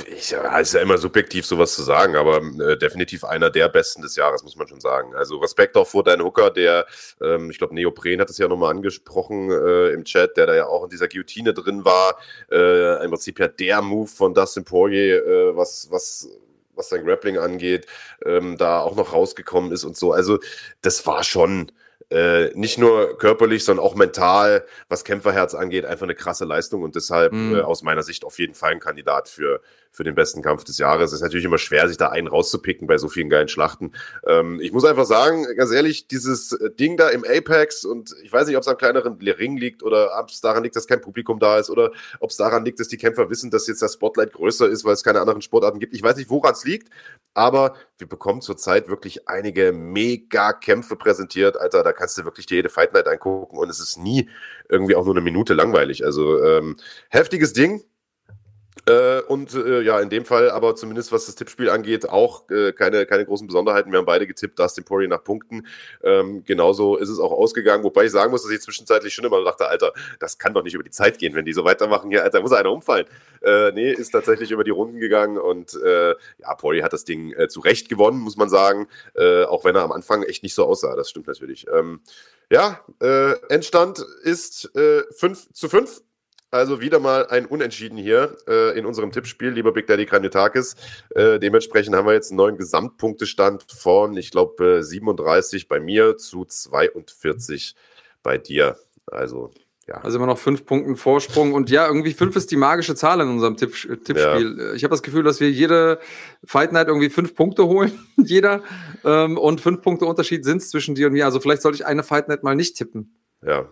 Ich, ja, ist ja immer subjektiv, sowas zu sagen, aber äh, definitiv einer der besten des Jahres, muss man schon sagen. Also Respekt auch vor deinen Hooker, der, ähm, ich glaube, Neopren hat es ja nochmal angesprochen äh, im Chat, der da ja auch in dieser Guillotine drin war. Äh, Im Prinzip ja der Move von Dustin Poirier, äh, was, was, was sein Grappling angeht, ähm, da auch noch rausgekommen ist und so. Also das war schon äh, nicht nur körperlich, sondern auch mental, was Kämpferherz angeht, einfach eine krasse Leistung und deshalb mhm. äh, aus meiner Sicht auf jeden Fall ein Kandidat für, für den besten Kampf des Jahres. Es ist natürlich immer schwer, sich da einen rauszupicken bei so vielen geilen Schlachten. Ähm, ich muss einfach sagen, ganz ehrlich, dieses äh, Ding da im Apex und ich weiß nicht, ob es am kleineren Ring liegt oder ob es daran liegt, dass kein Publikum da ist oder ob es daran liegt, dass die Kämpfer wissen, dass jetzt das Spotlight größer ist, weil es keine anderen Sportarten gibt. Ich weiß nicht, woran es liegt, aber wir bekommen zurzeit wirklich einige mega Kämpfe präsentiert. Alter, da kannst du wirklich jede Fight Night angucken und es ist nie irgendwie auch nur eine Minute langweilig. Also ähm, heftiges Ding. Äh, und äh, ja, in dem Fall aber zumindest was das Tippspiel angeht, auch äh, keine, keine großen Besonderheiten. Wir haben beide getippt, Dustin Poirier nach Punkten. Ähm, genauso ist es auch ausgegangen, wobei ich sagen muss, dass ich zwischenzeitlich schon immer dachte, Alter, das kann doch nicht über die Zeit gehen, wenn die so weitermachen hier, Alter, muss einer umfallen. Äh, nee, ist tatsächlich über die Runden gegangen und äh, ja, Poirier hat das Ding äh, zu Recht gewonnen, muss man sagen, äh, auch wenn er am Anfang echt nicht so aussah, das stimmt natürlich. Ähm, ja, äh, Endstand ist äh, 5 zu 5 also wieder mal ein Unentschieden hier äh, in unserem Tippspiel, lieber Big Daddy Kranjotakis. Äh, dementsprechend haben wir jetzt einen neuen Gesamtpunktestand von, ich glaube, äh, 37 bei mir zu 42 bei dir. Also ja. Also immer noch fünf Punkten Vorsprung. Und ja, irgendwie fünf ist die magische Zahl in unserem Tipp, Tippspiel. Ja. Ich habe das Gefühl, dass wir jede Fight Night irgendwie fünf Punkte holen, jeder. Ähm, und fünf Punkte Unterschied sind es zwischen dir und mir. Also vielleicht sollte ich eine Fight Night mal nicht tippen. Ja,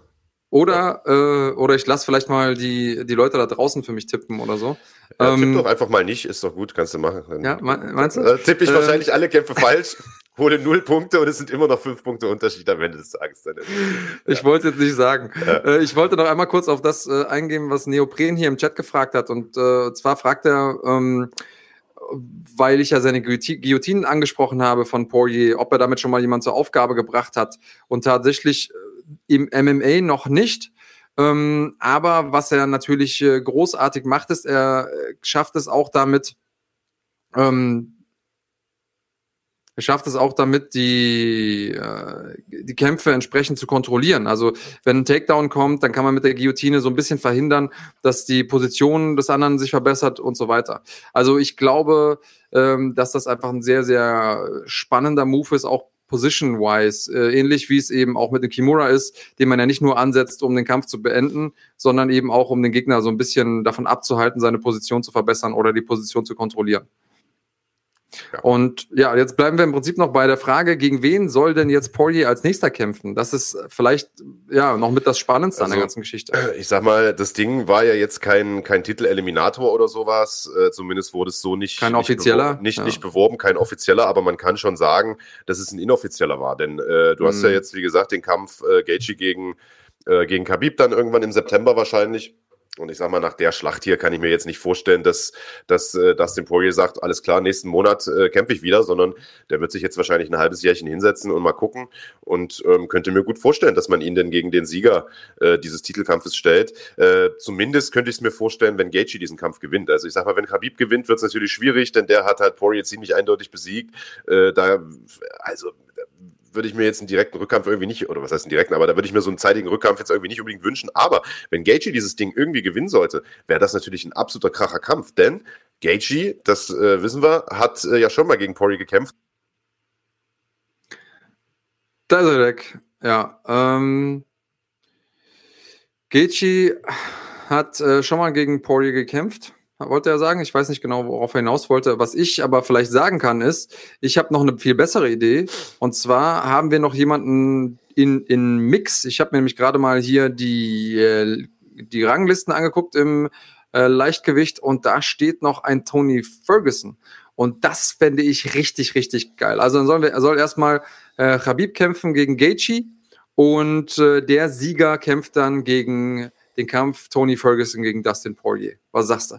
oder, ja. äh, oder ich lasse vielleicht mal die, die Leute da draußen für mich tippen oder so. Ja, ähm, tipp doch einfach mal nicht, ist doch gut, kannst du machen. ja, meinst du? Äh, tippe ich äh, wahrscheinlich alle Kämpfe falsch. hole null Punkte und es sind immer noch fünf Punkte Unterschied am Ende des Tages. Dann. Ich wollte jetzt nicht sagen. Ja. Äh, ich wollte noch einmal kurz auf das äh, eingehen, was Neopren hier im Chat gefragt hat. Und äh, zwar fragt er, ähm, weil ich ja seine Guillotinen angesprochen habe von Poirier, ob er damit schon mal jemand zur Aufgabe gebracht hat. Und tatsächlich im MMA noch nicht. Ähm, aber was er natürlich äh, großartig macht, ist, er äh, schafft es auch damit, ähm, er schafft es auch damit, die, äh, die Kämpfe entsprechend zu kontrollieren. Also wenn ein Takedown kommt, dann kann man mit der Guillotine so ein bisschen verhindern, dass die Position des anderen sich verbessert und so weiter. Also ich glaube, ähm, dass das einfach ein sehr, sehr spannender Move ist, auch position-wise, äh, ähnlich wie es eben auch mit dem Kimura ist, den man ja nicht nur ansetzt, um den Kampf zu beenden, sondern eben auch, um den Gegner so ein bisschen davon abzuhalten, seine Position zu verbessern oder die Position zu kontrollieren. Ja. Und ja, jetzt bleiben wir im Prinzip noch bei der Frage, gegen wen soll denn jetzt Poirier als nächster kämpfen? Das ist vielleicht ja noch mit das Spannendste also, an der also, ganzen Geschichte. Ich sag mal, das Ding war ja jetzt kein, kein Titel-Eliminator oder sowas. Äh, zumindest wurde es so nicht. Kein offizieller? Nicht, beworben, nicht, ja. nicht, beworben, kein offizieller, aber man kann schon sagen, dass es ein inoffizieller war. Denn äh, du hast ja mhm. jetzt, wie gesagt, den Kampf äh, Gaethje gegen, äh, gegen Khabib dann irgendwann im September wahrscheinlich. Und ich sag mal, nach der Schlacht hier kann ich mir jetzt nicht vorstellen, dass, dass äh, Dustin Poirier sagt, alles klar, nächsten Monat äh, kämpfe ich wieder, sondern der wird sich jetzt wahrscheinlich ein halbes Jährchen hinsetzen und mal gucken und ähm, könnte mir gut vorstellen, dass man ihn denn gegen den Sieger äh, dieses Titelkampfes stellt. Äh, zumindest könnte ich es mir vorstellen, wenn Gaethje diesen Kampf gewinnt. Also ich sag mal, wenn Khabib gewinnt, wird es natürlich schwierig, denn der hat halt Poirier ziemlich eindeutig besiegt. Äh, da, also würde ich mir jetzt einen direkten Rückkampf irgendwie nicht, oder was heißt einen direkten, aber da würde ich mir so einen zeitigen Rückkampf jetzt irgendwie nicht unbedingt wünschen. Aber wenn Gaethje dieses Ding irgendwie gewinnen sollte, wäre das natürlich ein absoluter kracher Kampf. Denn Gaethje, das äh, wissen wir, hat äh, ja schon mal gegen Poirier gekämpft. Da ist er weg. Ja. Ähm, Gaethje hat äh, schon mal gegen Poirier gekämpft wollte er sagen. Ich weiß nicht genau, worauf er hinaus wollte. Was ich aber vielleicht sagen kann, ist, ich habe noch eine viel bessere Idee. Und zwar haben wir noch jemanden in, in Mix. Ich habe nämlich gerade mal hier die, äh, die Ranglisten angeguckt im äh, Leichtgewicht und da steht noch ein Tony Ferguson. Und das fände ich richtig, richtig geil. Also dann sollen wir, er soll erstmal äh, Khabib kämpfen gegen Gaethje und äh, der Sieger kämpft dann gegen den Kampf Tony Ferguson gegen Dustin Poirier. Was sagst du?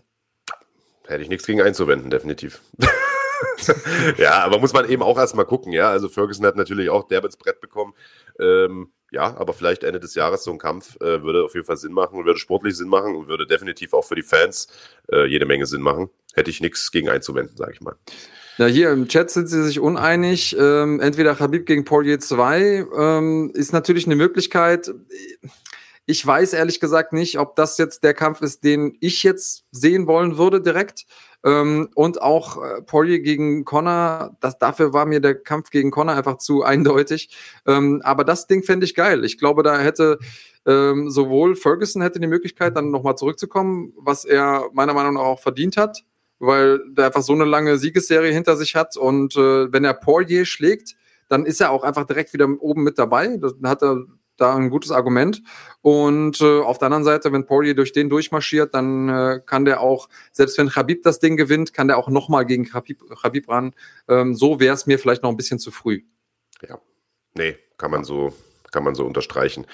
Hätte ich nichts gegen einzuwenden, definitiv. ja, aber muss man eben auch erstmal gucken, ja. Also Ferguson hat natürlich auch derbe ins Brett bekommen. Ähm, ja, aber vielleicht Ende des Jahres so ein Kampf äh, würde auf jeden Fall Sinn machen, würde sportlich Sinn machen und würde definitiv auch für die Fans äh, jede Menge Sinn machen. Hätte ich nichts gegen einzuwenden, sage ich mal. Ja, hier im Chat sind sie sich uneinig. Ähm, entweder Habib gegen Poirier 2 ähm, ist natürlich eine Möglichkeit. Ich weiß ehrlich gesagt nicht, ob das jetzt der Kampf ist, den ich jetzt sehen wollen würde direkt. Ähm, und auch äh, Poirier gegen Connor, das, dafür war mir der Kampf gegen Connor einfach zu eindeutig. Ähm, aber das Ding fände ich geil. Ich glaube, da hätte ähm, sowohl Ferguson hätte die Möglichkeit, dann nochmal zurückzukommen, was er meiner Meinung nach auch verdient hat, weil der einfach so eine lange Siegesserie hinter sich hat. Und äh, wenn er Poirier schlägt, dann ist er auch einfach direkt wieder oben mit dabei. Dann hat er da ein gutes Argument. Und äh, auf der anderen Seite, wenn Poirier durch den durchmarschiert, dann äh, kann der auch, selbst wenn Khabib das Ding gewinnt, kann der auch nochmal gegen Khabib, Khabib ran. Ähm, so wäre es mir vielleicht noch ein bisschen zu früh. Ja, nee, kann man so kann man so unterstreichen.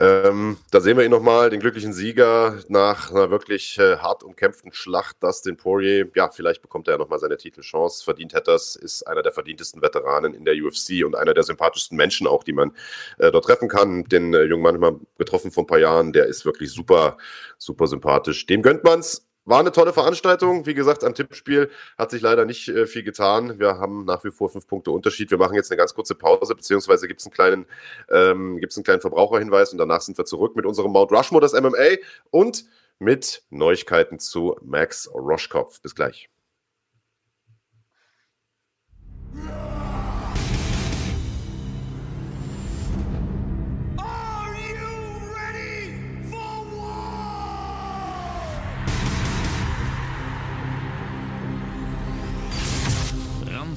Ähm, da sehen wir ihn nochmal, den glücklichen Sieger nach einer wirklich äh, hart umkämpften Schlacht, Dustin Poirier. Ja, vielleicht bekommt er ja nochmal seine Titelchance. Verdient hat das, ist einer der verdientesten Veteranen in der UFC und einer der sympathischsten Menschen auch, die man äh, dort treffen kann. Den äh, jungen Mann mal getroffen vor ein paar Jahren, der ist wirklich super, super sympathisch. Dem gönnt man's. War eine tolle Veranstaltung. Wie gesagt, am Tippspiel hat sich leider nicht äh, viel getan. Wir haben nach wie vor fünf Punkte Unterschied. Wir machen jetzt eine ganz kurze Pause, beziehungsweise gibt es einen kleinen, ähm, gibt's einen kleinen Verbraucherhinweis und danach sind wir zurück mit unserem Mount Rushmore, das MMA und mit Neuigkeiten zu Max Roschkopf. Bis gleich.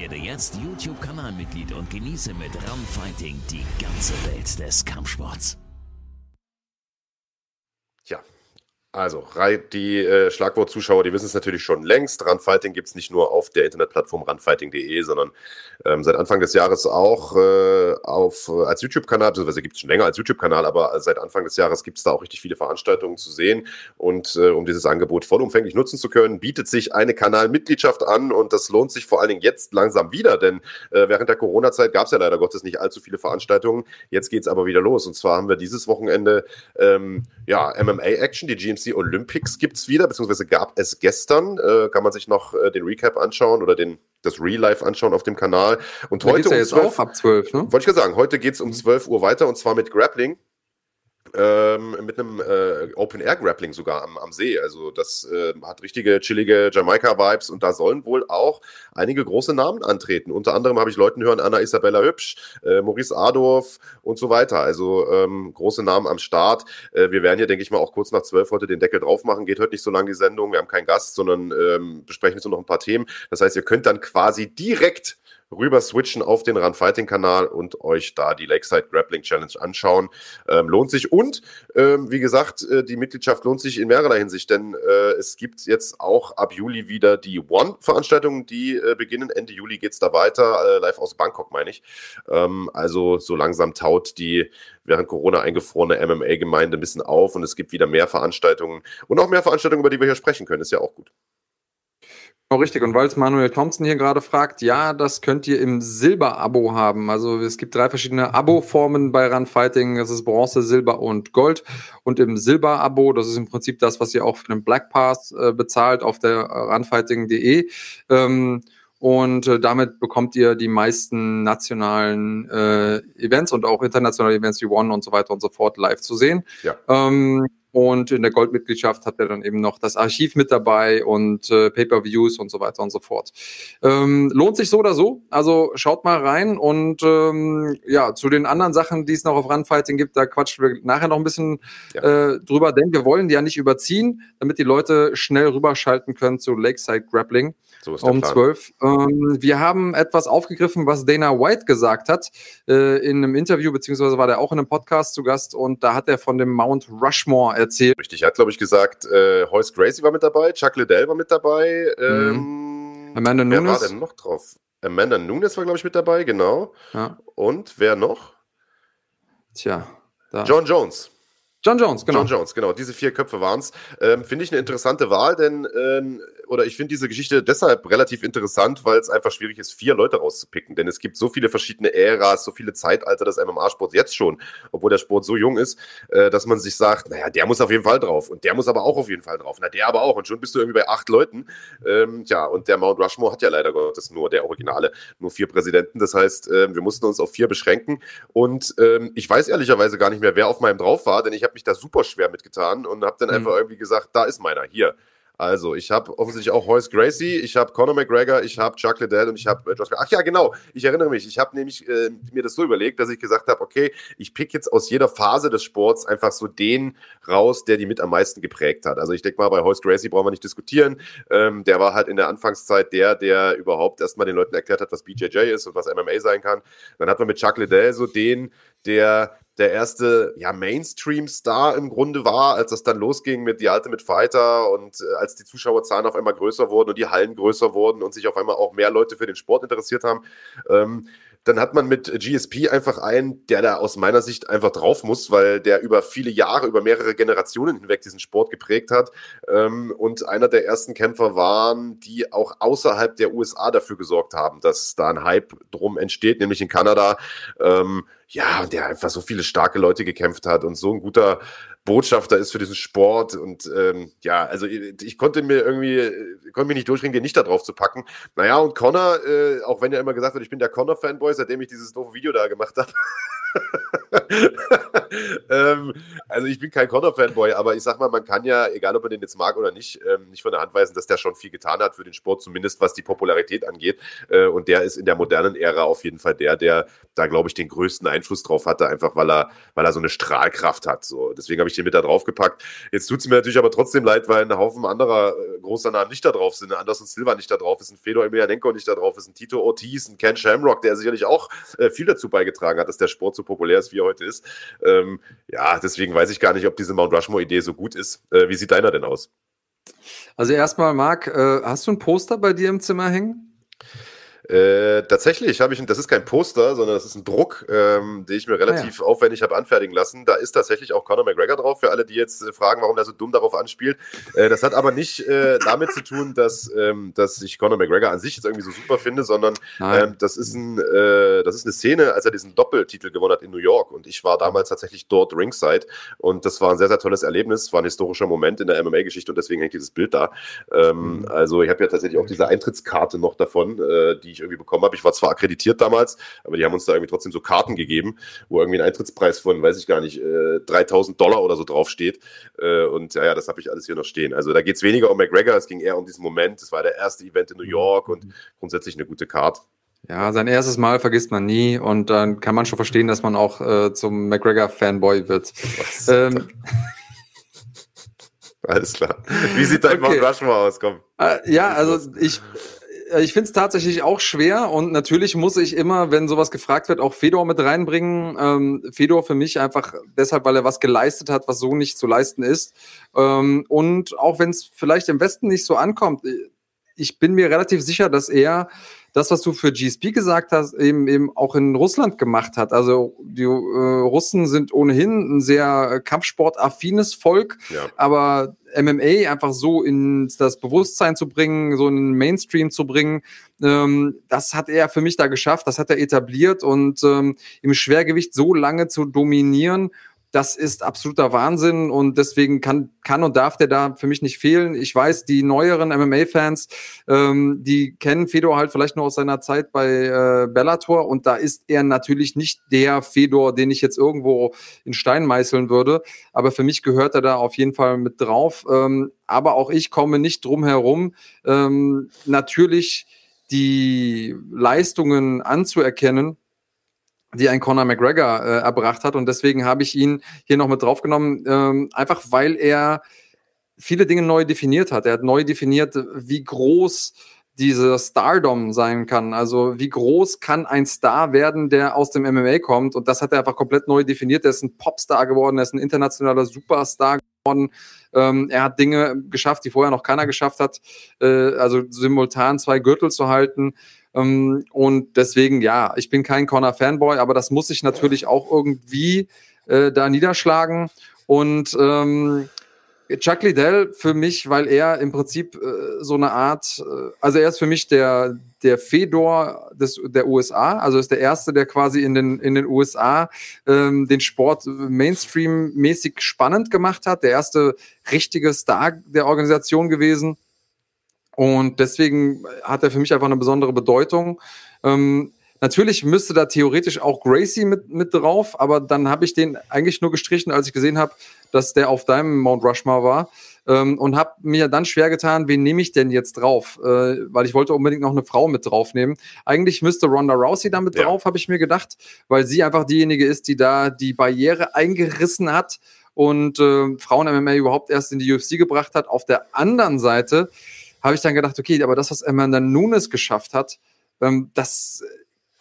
Werde jetzt YouTube-Kanalmitglied und genieße mit Run Fighting die ganze Welt des Kampfsports. Ja, also, die äh, Schlagwort-Zuschauer, die wissen es natürlich schon längst. Runfighting gibt es nicht nur auf der Internetplattform runfighting.de, sondern ähm, seit Anfang des Jahres auch äh, auf, äh, als YouTube-Kanal, beziehungsweise gibt es schon länger als YouTube-Kanal, aber seit Anfang des Jahres gibt es da auch richtig viele Veranstaltungen zu sehen. Und äh, um dieses Angebot vollumfänglich nutzen zu können, bietet sich eine Kanalmitgliedschaft an und das lohnt sich vor allen Dingen jetzt langsam wieder, denn äh, während der Corona-Zeit gab es ja leider Gottes nicht allzu viele Veranstaltungen. Jetzt geht es aber wieder los. Und zwar haben wir dieses Wochenende ähm, ja, MMA-Action, die GMC GMC Olympics gibt es wieder, beziehungsweise gab es gestern. Äh, kann man sich noch äh, den Recap anschauen oder den, das Real Life anschauen auf dem Kanal. Und da heute ja um 12, ab 12, ne? Wollte ich gerade sagen, heute geht es um 12 Uhr weiter und zwar mit Grappling ähm, mit einem äh, Open-Air-Grappling sogar am, am See. Also das äh, hat richtige chillige Jamaika-Vibes und da sollen wohl auch einige große Namen antreten. Unter anderem habe ich Leuten hören, Anna Isabella Hübsch, äh, Maurice Adorf und so weiter. Also ähm, große Namen am Start. Äh, wir werden hier, denke ich mal, auch kurz nach zwölf heute den Deckel drauf machen. Geht heute nicht so lange die Sendung. Wir haben keinen Gast, sondern ähm, besprechen jetzt nur noch ein paar Themen. Das heißt, ihr könnt dann quasi direkt rüber switchen auf den Run Fighting Kanal und euch da die Lakeside Grappling Challenge anschauen. Ähm, lohnt sich. Und ähm, wie gesagt, äh, die Mitgliedschaft lohnt sich in mehrerer Hinsicht, denn äh, es gibt jetzt auch ab Juli wieder die One-Veranstaltungen, die äh, beginnen. Ende Juli geht es da weiter, äh, live aus Bangkok, meine ich. Ähm, also so langsam taut die während Corona eingefrorene MMA-Gemeinde ein bisschen auf und es gibt wieder mehr Veranstaltungen und auch mehr Veranstaltungen, über die wir hier sprechen können. Ist ja auch gut. Genau, richtig. Und weil es Manuel Thompson hier gerade fragt, ja, das könnt ihr im Silber-Abo haben. Also es gibt drei verschiedene Abo-Formen bei Run Fighting. Das ist Bronze, Silber und Gold. Und im Silber-Abo, das ist im Prinzip das, was ihr auch für den Black Pass äh, bezahlt auf der runfighting.de. Ähm, und äh, damit bekommt ihr die meisten nationalen äh, Events und auch internationale Events wie One und so weiter und so fort live zu sehen. Ja. Ähm, und in der Goldmitgliedschaft hat er dann eben noch das Archiv mit dabei und äh, Pay-per-Views und so weiter und so fort. Ähm, lohnt sich so oder so. Also schaut mal rein und ähm, ja, zu den anderen Sachen, die es noch auf Runfighting gibt, da quatschen wir nachher noch ein bisschen ja. äh, drüber, denn wir wollen die ja nicht überziehen, damit die Leute schnell rüberschalten können zu Lakeside Grappling. So ist um zwölf. Ähm, wir haben etwas aufgegriffen, was Dana White gesagt hat äh, in einem Interview, beziehungsweise war der auch in einem Podcast zu Gast und da hat er von dem Mount Rushmore erzählt. Richtig, er hat, glaube ich, gesagt, äh, Hoyce Gracie war mit dabei, Chuck Liddell war mit dabei. Ähm, mhm. Amanda Nunes. Wer war denn noch drauf? Amanda Nunes war, glaube ich, mit dabei, genau. Ja. Und wer noch? Tja. Da. John Jones. John Jones, genau. John Jones, genau. Diese vier Köpfe waren es. Ähm, finde ich eine interessante Wahl, denn ähm, oder ich finde diese Geschichte deshalb relativ interessant, weil es einfach schwierig ist, vier Leute rauszupicken. Denn es gibt so viele verschiedene Äras, so viele Zeitalter des MMA-Sports jetzt schon, obwohl der Sport so jung ist, äh, dass man sich sagt, naja, der muss auf jeden Fall drauf und der muss aber auch auf jeden Fall drauf. Na, der aber auch. Und schon bist du irgendwie bei acht Leuten. Ähm, ja, und der Mount Rushmore hat ja leider Gottes nur, der Originale, nur vier Präsidenten. Das heißt, äh, wir mussten uns auf vier beschränken. Und ähm, ich weiß ehrlicherweise gar nicht mehr, wer auf meinem drauf war, denn ich habe mich da super schwer mitgetan und habe dann mhm. einfach irgendwie gesagt, da ist meiner, hier. Also, ich habe offensichtlich auch Hoyce Gracie, ich habe Conor McGregor, ich habe Chuck Liddell und ich habe äh, Josh Ach ja, genau, ich erinnere mich. Ich habe nämlich äh, mir das so überlegt, dass ich gesagt habe, okay, ich pick jetzt aus jeder Phase des Sports einfach so den raus, der die mit am meisten geprägt hat. Also, ich denke mal, bei Hoyce Gracie brauchen wir nicht diskutieren. Ähm, der war halt in der Anfangszeit der, der überhaupt erstmal den Leuten erklärt hat, was BJJ ist und was MMA sein kann. Dann hat man mit Chuck Liddell so den, der der erste ja, Mainstream-Star im Grunde war, als das dann losging mit The Ultimate Fighter und äh, als die Zuschauerzahlen auf einmal größer wurden und die Hallen größer wurden und sich auf einmal auch mehr Leute für den Sport interessiert haben. Ähm, dann hat man mit GSP einfach einen, der da aus meiner Sicht einfach drauf muss, weil der über viele Jahre, über mehrere Generationen hinweg diesen Sport geprägt hat ähm, und einer der ersten Kämpfer waren, die auch außerhalb der USA dafür gesorgt haben, dass da ein Hype drum entsteht, nämlich in Kanada. Ähm, ja, und der einfach so viele starke Leute gekämpft hat und so ein guter Botschafter ist für diesen Sport. Und ähm, ja, also ich, ich konnte mir irgendwie, konnte mich nicht durchringen, den nicht da drauf zu packen. Naja, und Connor, äh, auch wenn er immer gesagt hat, ich bin der Connor-Fanboy, seitdem ich dieses doofe Video da gemacht habe. ähm, also ich bin kein Connor-Fanboy, aber ich sag mal, man kann ja, egal ob man den jetzt mag oder nicht, ähm, nicht von der Hand weisen, dass der schon viel getan hat für den Sport, zumindest was die Popularität angeht. Äh, und der ist in der modernen Ära auf jeden Fall der, der da, glaube ich, den größten Einfluss drauf hatte, einfach weil er, weil er so eine Strahlkraft hat. So. Deswegen habe ich den mit da drauf gepackt. Jetzt tut es mir natürlich aber trotzdem leid, weil ein Haufen anderer äh, großer Namen nicht da drauf sind. Anderson Silva nicht da drauf ist, ein Fedor Emelianenko nicht da drauf ist, ein Tito Ortiz, ein Ken Shamrock, der sicherlich auch äh, viel dazu beigetragen hat, dass der Sport so populär ist, wie er heute ist. Ähm, ja, deswegen weiß ich gar nicht, ob diese Mount Rushmore-Idee so gut ist. Äh, wie sieht deiner denn aus? Also erstmal, Marc, äh, hast du ein Poster bei dir im Zimmer hängen? Äh, tatsächlich habe ich, das ist kein Poster, sondern das ist ein Druck, ähm, den ich mir relativ ah, ja. aufwendig habe anfertigen lassen. Da ist tatsächlich auch Conor McGregor drauf, für alle, die jetzt äh, fragen, warum er so dumm darauf anspielt. Äh, das hat aber nicht äh, damit zu tun, dass, ähm, dass ich Conor McGregor an sich jetzt irgendwie so super finde, sondern ähm, das, ist ein, äh, das ist eine Szene, als er diesen Doppeltitel gewonnen hat in New York. Und ich war damals tatsächlich dort ringside. Und das war ein sehr, sehr tolles Erlebnis, war ein historischer Moment in der MMA-Geschichte und deswegen hängt dieses Bild da. Ähm, mhm. Also ich habe ja tatsächlich auch diese Eintrittskarte noch davon, äh, die ich irgendwie bekommen habe. Ich war zwar akkreditiert damals, aber die haben uns da irgendwie trotzdem so Karten gegeben, wo irgendwie ein Eintrittspreis von, weiß ich gar nicht, äh, 3000 Dollar oder so draufsteht. Äh, und ja, ja, das habe ich alles hier noch stehen. Also da geht es weniger um McGregor, es ging eher um diesen Moment. Es war der erste Event in New York und grundsätzlich eine gute Card. Ja, sein erstes Mal vergisst man nie und dann kann man schon verstehen, dass man auch äh, zum McGregor-Fanboy wird. Ähm, Alles klar. Wie sieht dein okay. Mount Rushmore aus? Komm. Äh, ja, also ich, ich finde es tatsächlich auch schwer und natürlich muss ich immer, wenn sowas gefragt wird, auch Fedor mit reinbringen. Ähm, Fedor für mich einfach deshalb, weil er was geleistet hat, was so nicht zu leisten ist. Ähm, und auch wenn es vielleicht im Westen nicht so ankommt, äh, ich bin mir relativ sicher, dass er das, was du für GSP gesagt hast, eben, eben auch in Russland gemacht hat. Also die äh, Russen sind ohnehin ein sehr kampfsportaffines Volk, ja. aber MMA einfach so in das Bewusstsein zu bringen, so in den Mainstream zu bringen, ähm, das hat er für mich da geschafft, das hat er etabliert und ähm, im Schwergewicht so lange zu dominieren das ist absoluter Wahnsinn und deswegen kann, kann und darf der da für mich nicht fehlen. Ich weiß, die neueren MMA-Fans, ähm, die kennen Fedor halt vielleicht nur aus seiner Zeit bei äh, Bellator und da ist er natürlich nicht der Fedor, den ich jetzt irgendwo in Stein meißeln würde, aber für mich gehört er da auf jeden Fall mit drauf. Ähm, aber auch ich komme nicht drum herum, ähm, natürlich die Leistungen anzuerkennen, die ein Conor McGregor äh, erbracht hat. Und deswegen habe ich ihn hier noch mit draufgenommen, ähm, einfach weil er viele Dinge neu definiert hat. Er hat neu definiert, wie groß diese Stardom sein kann. Also wie groß kann ein Star werden, der aus dem MMA kommt? Und das hat er einfach komplett neu definiert. Er ist ein Popstar geworden, er ist ein internationaler Superstar geworden. Ähm, er hat Dinge geschafft, die vorher noch keiner geschafft hat. Äh, also simultan zwei Gürtel zu halten. Ähm, und deswegen, ja, ich bin kein Corner-Fanboy, aber das muss ich natürlich auch irgendwie äh, da niederschlagen. Und ähm, Chuck Liddell für mich, weil er im Prinzip äh, so eine Art, äh, also er ist für mich der, der Fedor des, der USA, also ist der Erste, der quasi in den, in den USA ähm, den Sport Mainstream-mäßig spannend gemacht hat, der erste richtige Star der Organisation gewesen. Und deswegen hat er für mich einfach eine besondere Bedeutung. Ähm, natürlich müsste da theoretisch auch Gracie mit, mit drauf, aber dann habe ich den eigentlich nur gestrichen, als ich gesehen habe, dass der auf deinem Mount Rushmore war. Ähm, und habe mir dann schwer getan, wen nehme ich denn jetzt drauf? Äh, weil ich wollte unbedingt noch eine Frau mit draufnehmen. Eigentlich müsste Ronda Rousey damit ja. drauf, habe ich mir gedacht, weil sie einfach diejenige ist, die da die Barriere eingerissen hat und äh, Frauen-MMA überhaupt erst in die UFC gebracht hat. Auf der anderen Seite habe ich dann gedacht, okay, aber das, was Amanda Nunes geschafft hat, ähm, das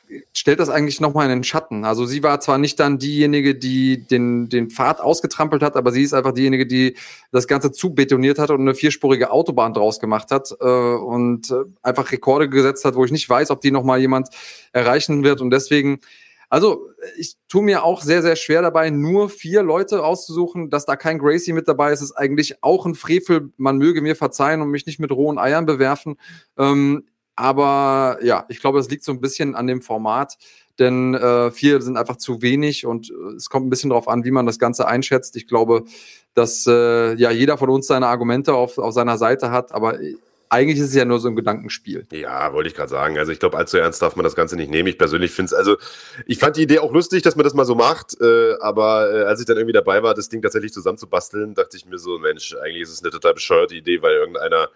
äh, stellt das eigentlich nochmal in den Schatten. Also sie war zwar nicht dann diejenige, die den, den Pfad ausgetrampelt hat, aber sie ist einfach diejenige, die das Ganze zu betoniert hat und eine vierspurige Autobahn draus gemacht hat äh, und äh, einfach Rekorde gesetzt hat, wo ich nicht weiß, ob die nochmal jemand erreichen wird. Und deswegen also ich tue mir auch sehr, sehr schwer dabei, nur vier Leute auszusuchen. Dass da kein Gracie mit dabei ist, ist eigentlich auch ein Frevel. Man möge mir verzeihen und mich nicht mit rohen Eiern bewerfen. Ähm, aber ja, ich glaube, es liegt so ein bisschen an dem Format, denn äh, vier sind einfach zu wenig und äh, es kommt ein bisschen darauf an, wie man das Ganze einschätzt. Ich glaube, dass äh, ja jeder von uns seine Argumente auf, auf seiner Seite hat, aber eigentlich ist es ja nur so ein Gedankenspiel. Ja, wollte ich gerade sagen. Also ich glaube, allzu ernst darf man das Ganze nicht nehmen. Ich persönlich finde es, also ich fand die Idee auch lustig, dass man das mal so macht, äh, aber äh, als ich dann irgendwie dabei war, das Ding tatsächlich zusammenzubasteln, dachte ich mir so, Mensch, eigentlich ist es eine total bescheuerte Idee, weil irgendeiner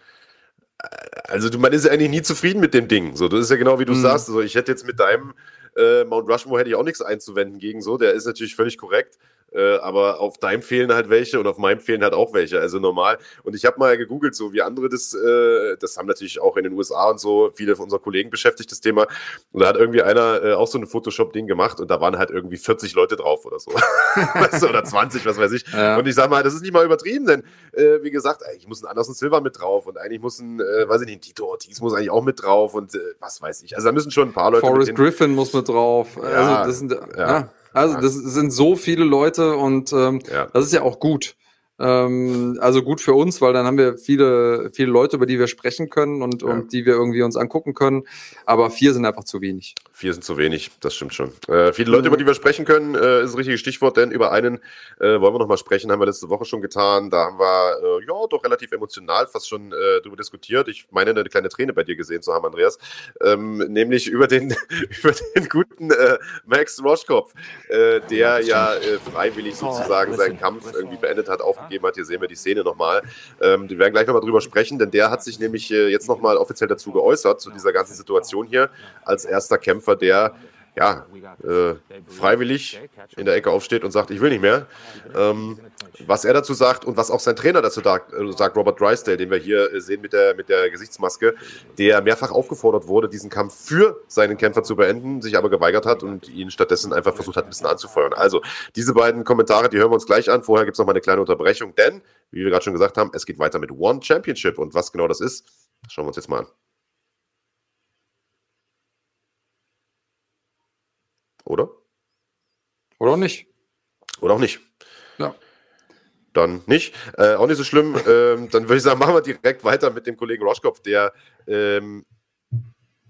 äh, also man ist ja eigentlich nie zufrieden mit dem Ding. So, das ist ja genau wie du mhm. sagst. Also ich hätte jetzt mit deinem äh, Mount Rushmore hätte ich auch nichts einzuwenden gegen so. Der ist natürlich völlig korrekt. Äh, aber auf deinem fehlen halt welche und auf meinem fehlen halt auch welche. Also normal. Und ich habe mal gegoogelt, so wie andere das, äh, das haben natürlich auch in den USA und so viele von unseren Kollegen beschäftigt, das Thema. Und da hat irgendwie einer äh, auch so ein Photoshop-Ding gemacht und da waren halt irgendwie 40 Leute drauf oder so. weißt du, oder 20, was weiß ich. Ja. Und ich sag mal, das ist nicht mal übertrieben, denn äh, wie gesagt, ich muss einen Anderson Silver mit drauf und eigentlich muss ein, äh, weiß ich nicht, ein Tito Ortiz muss eigentlich auch mit drauf und äh, was weiß ich. Also da müssen schon ein paar Leute. Forrest Griffin muss mit drauf. Ja, also das sind, ja. ja. Also das sind so viele Leute und ähm, ja. das ist ja auch gut. Ähm, also gut für uns, weil dann haben wir viele, viele Leute, über die wir sprechen können und, ja. und die wir irgendwie uns angucken können. Aber vier sind einfach zu wenig. Vier sind zu wenig, das stimmt schon. Äh, viele Leute, über die wir sprechen können, äh, ist ein richtiges Stichwort, denn über einen äh, wollen wir noch mal sprechen, haben wir letzte Woche schon getan. Da haben wir äh, ja doch relativ emotional fast schon äh, darüber diskutiert. Ich meine, eine kleine Träne bei dir gesehen zu haben, Andreas. Ähm, nämlich über den, über den guten äh, Max Roschkopf, äh, der ja äh, freiwillig oh, sozusagen seinen Kampf irgendwie beendet hat, aufgegeben gegeben hat. Hier sehen wir die Szene nochmal. Ähm, wir werden gleich nochmal drüber sprechen, denn der hat sich nämlich äh, jetzt nochmal offiziell dazu geäußert, zu dieser ganzen Situation hier, als erster Kämpfer, der ja, äh, freiwillig in der Ecke aufsteht und sagt, ich will nicht mehr. Ähm, was er dazu sagt und was auch sein Trainer dazu sagt, äh, sagt Robert Drysdale, den wir hier äh, sehen mit der, mit der Gesichtsmaske, der mehrfach aufgefordert wurde, diesen Kampf für seinen Kämpfer zu beenden, sich aber geweigert hat und ihn stattdessen einfach versucht hat, ein bisschen anzufeuern. Also, diese beiden Kommentare, die hören wir uns gleich an. Vorher gibt es noch mal eine kleine Unterbrechung, denn, wie wir gerade schon gesagt haben, es geht weiter mit One Championship und was genau das ist, schauen wir uns jetzt mal an. Oder? Oder auch nicht. Oder auch nicht. Ja. Dann nicht. Äh, auch nicht so schlimm. ähm, dann würde ich sagen, machen wir direkt weiter mit dem Kollegen Roschkopf, der ähm,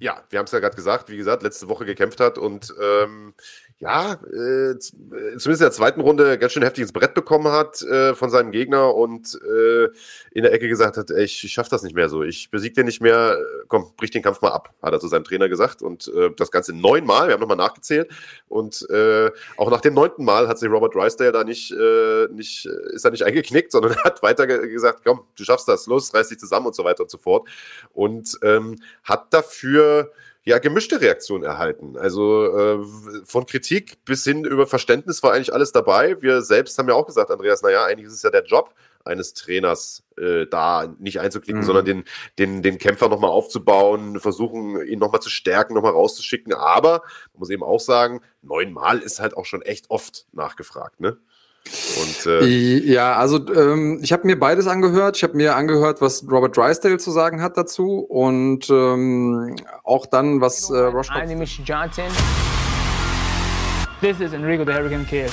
ja, wir haben es ja gerade gesagt, wie gesagt, letzte Woche gekämpft hat und ähm, ja, äh, zumindest in der zweiten Runde ganz schön heftiges Brett bekommen hat äh, von seinem Gegner und äh, in der Ecke gesagt hat, ey, ich, ich schaff das nicht mehr so, ich besieg den nicht mehr, komm, brich den Kampf mal ab, hat er zu seinem Trainer gesagt und äh, das Ganze neunmal, wir haben nochmal nachgezählt und äh, auch nach dem neunten Mal hat sich Robert Drysdale da nicht, äh, nicht ist er nicht eingeknickt, sondern hat weiter gesagt, komm, du schaffst das, los, reiß dich zusammen und so weiter und so fort und ähm, hat dafür ja, gemischte Reaktionen erhalten. Also äh, von Kritik bis hin über Verständnis war eigentlich alles dabei. Wir selbst haben ja auch gesagt, Andreas, naja, eigentlich ist es ja der Job eines Trainers, äh, da nicht einzuklicken, mhm. sondern den, den, den Kämpfer nochmal aufzubauen, versuchen, ihn nochmal zu stärken, nochmal rauszuschicken. Aber man muss eben auch sagen, neunmal ist halt auch schon echt oft nachgefragt, ne? Und, äh, ja, also ähm, ich habe mir beides angehört. Ich habe mir angehört, was Robert Drysdale zu sagen hat dazu und ähm, auch dann, was äh, Roshkopf... My name is Johnson. This is Enrico the Hurricane Kid.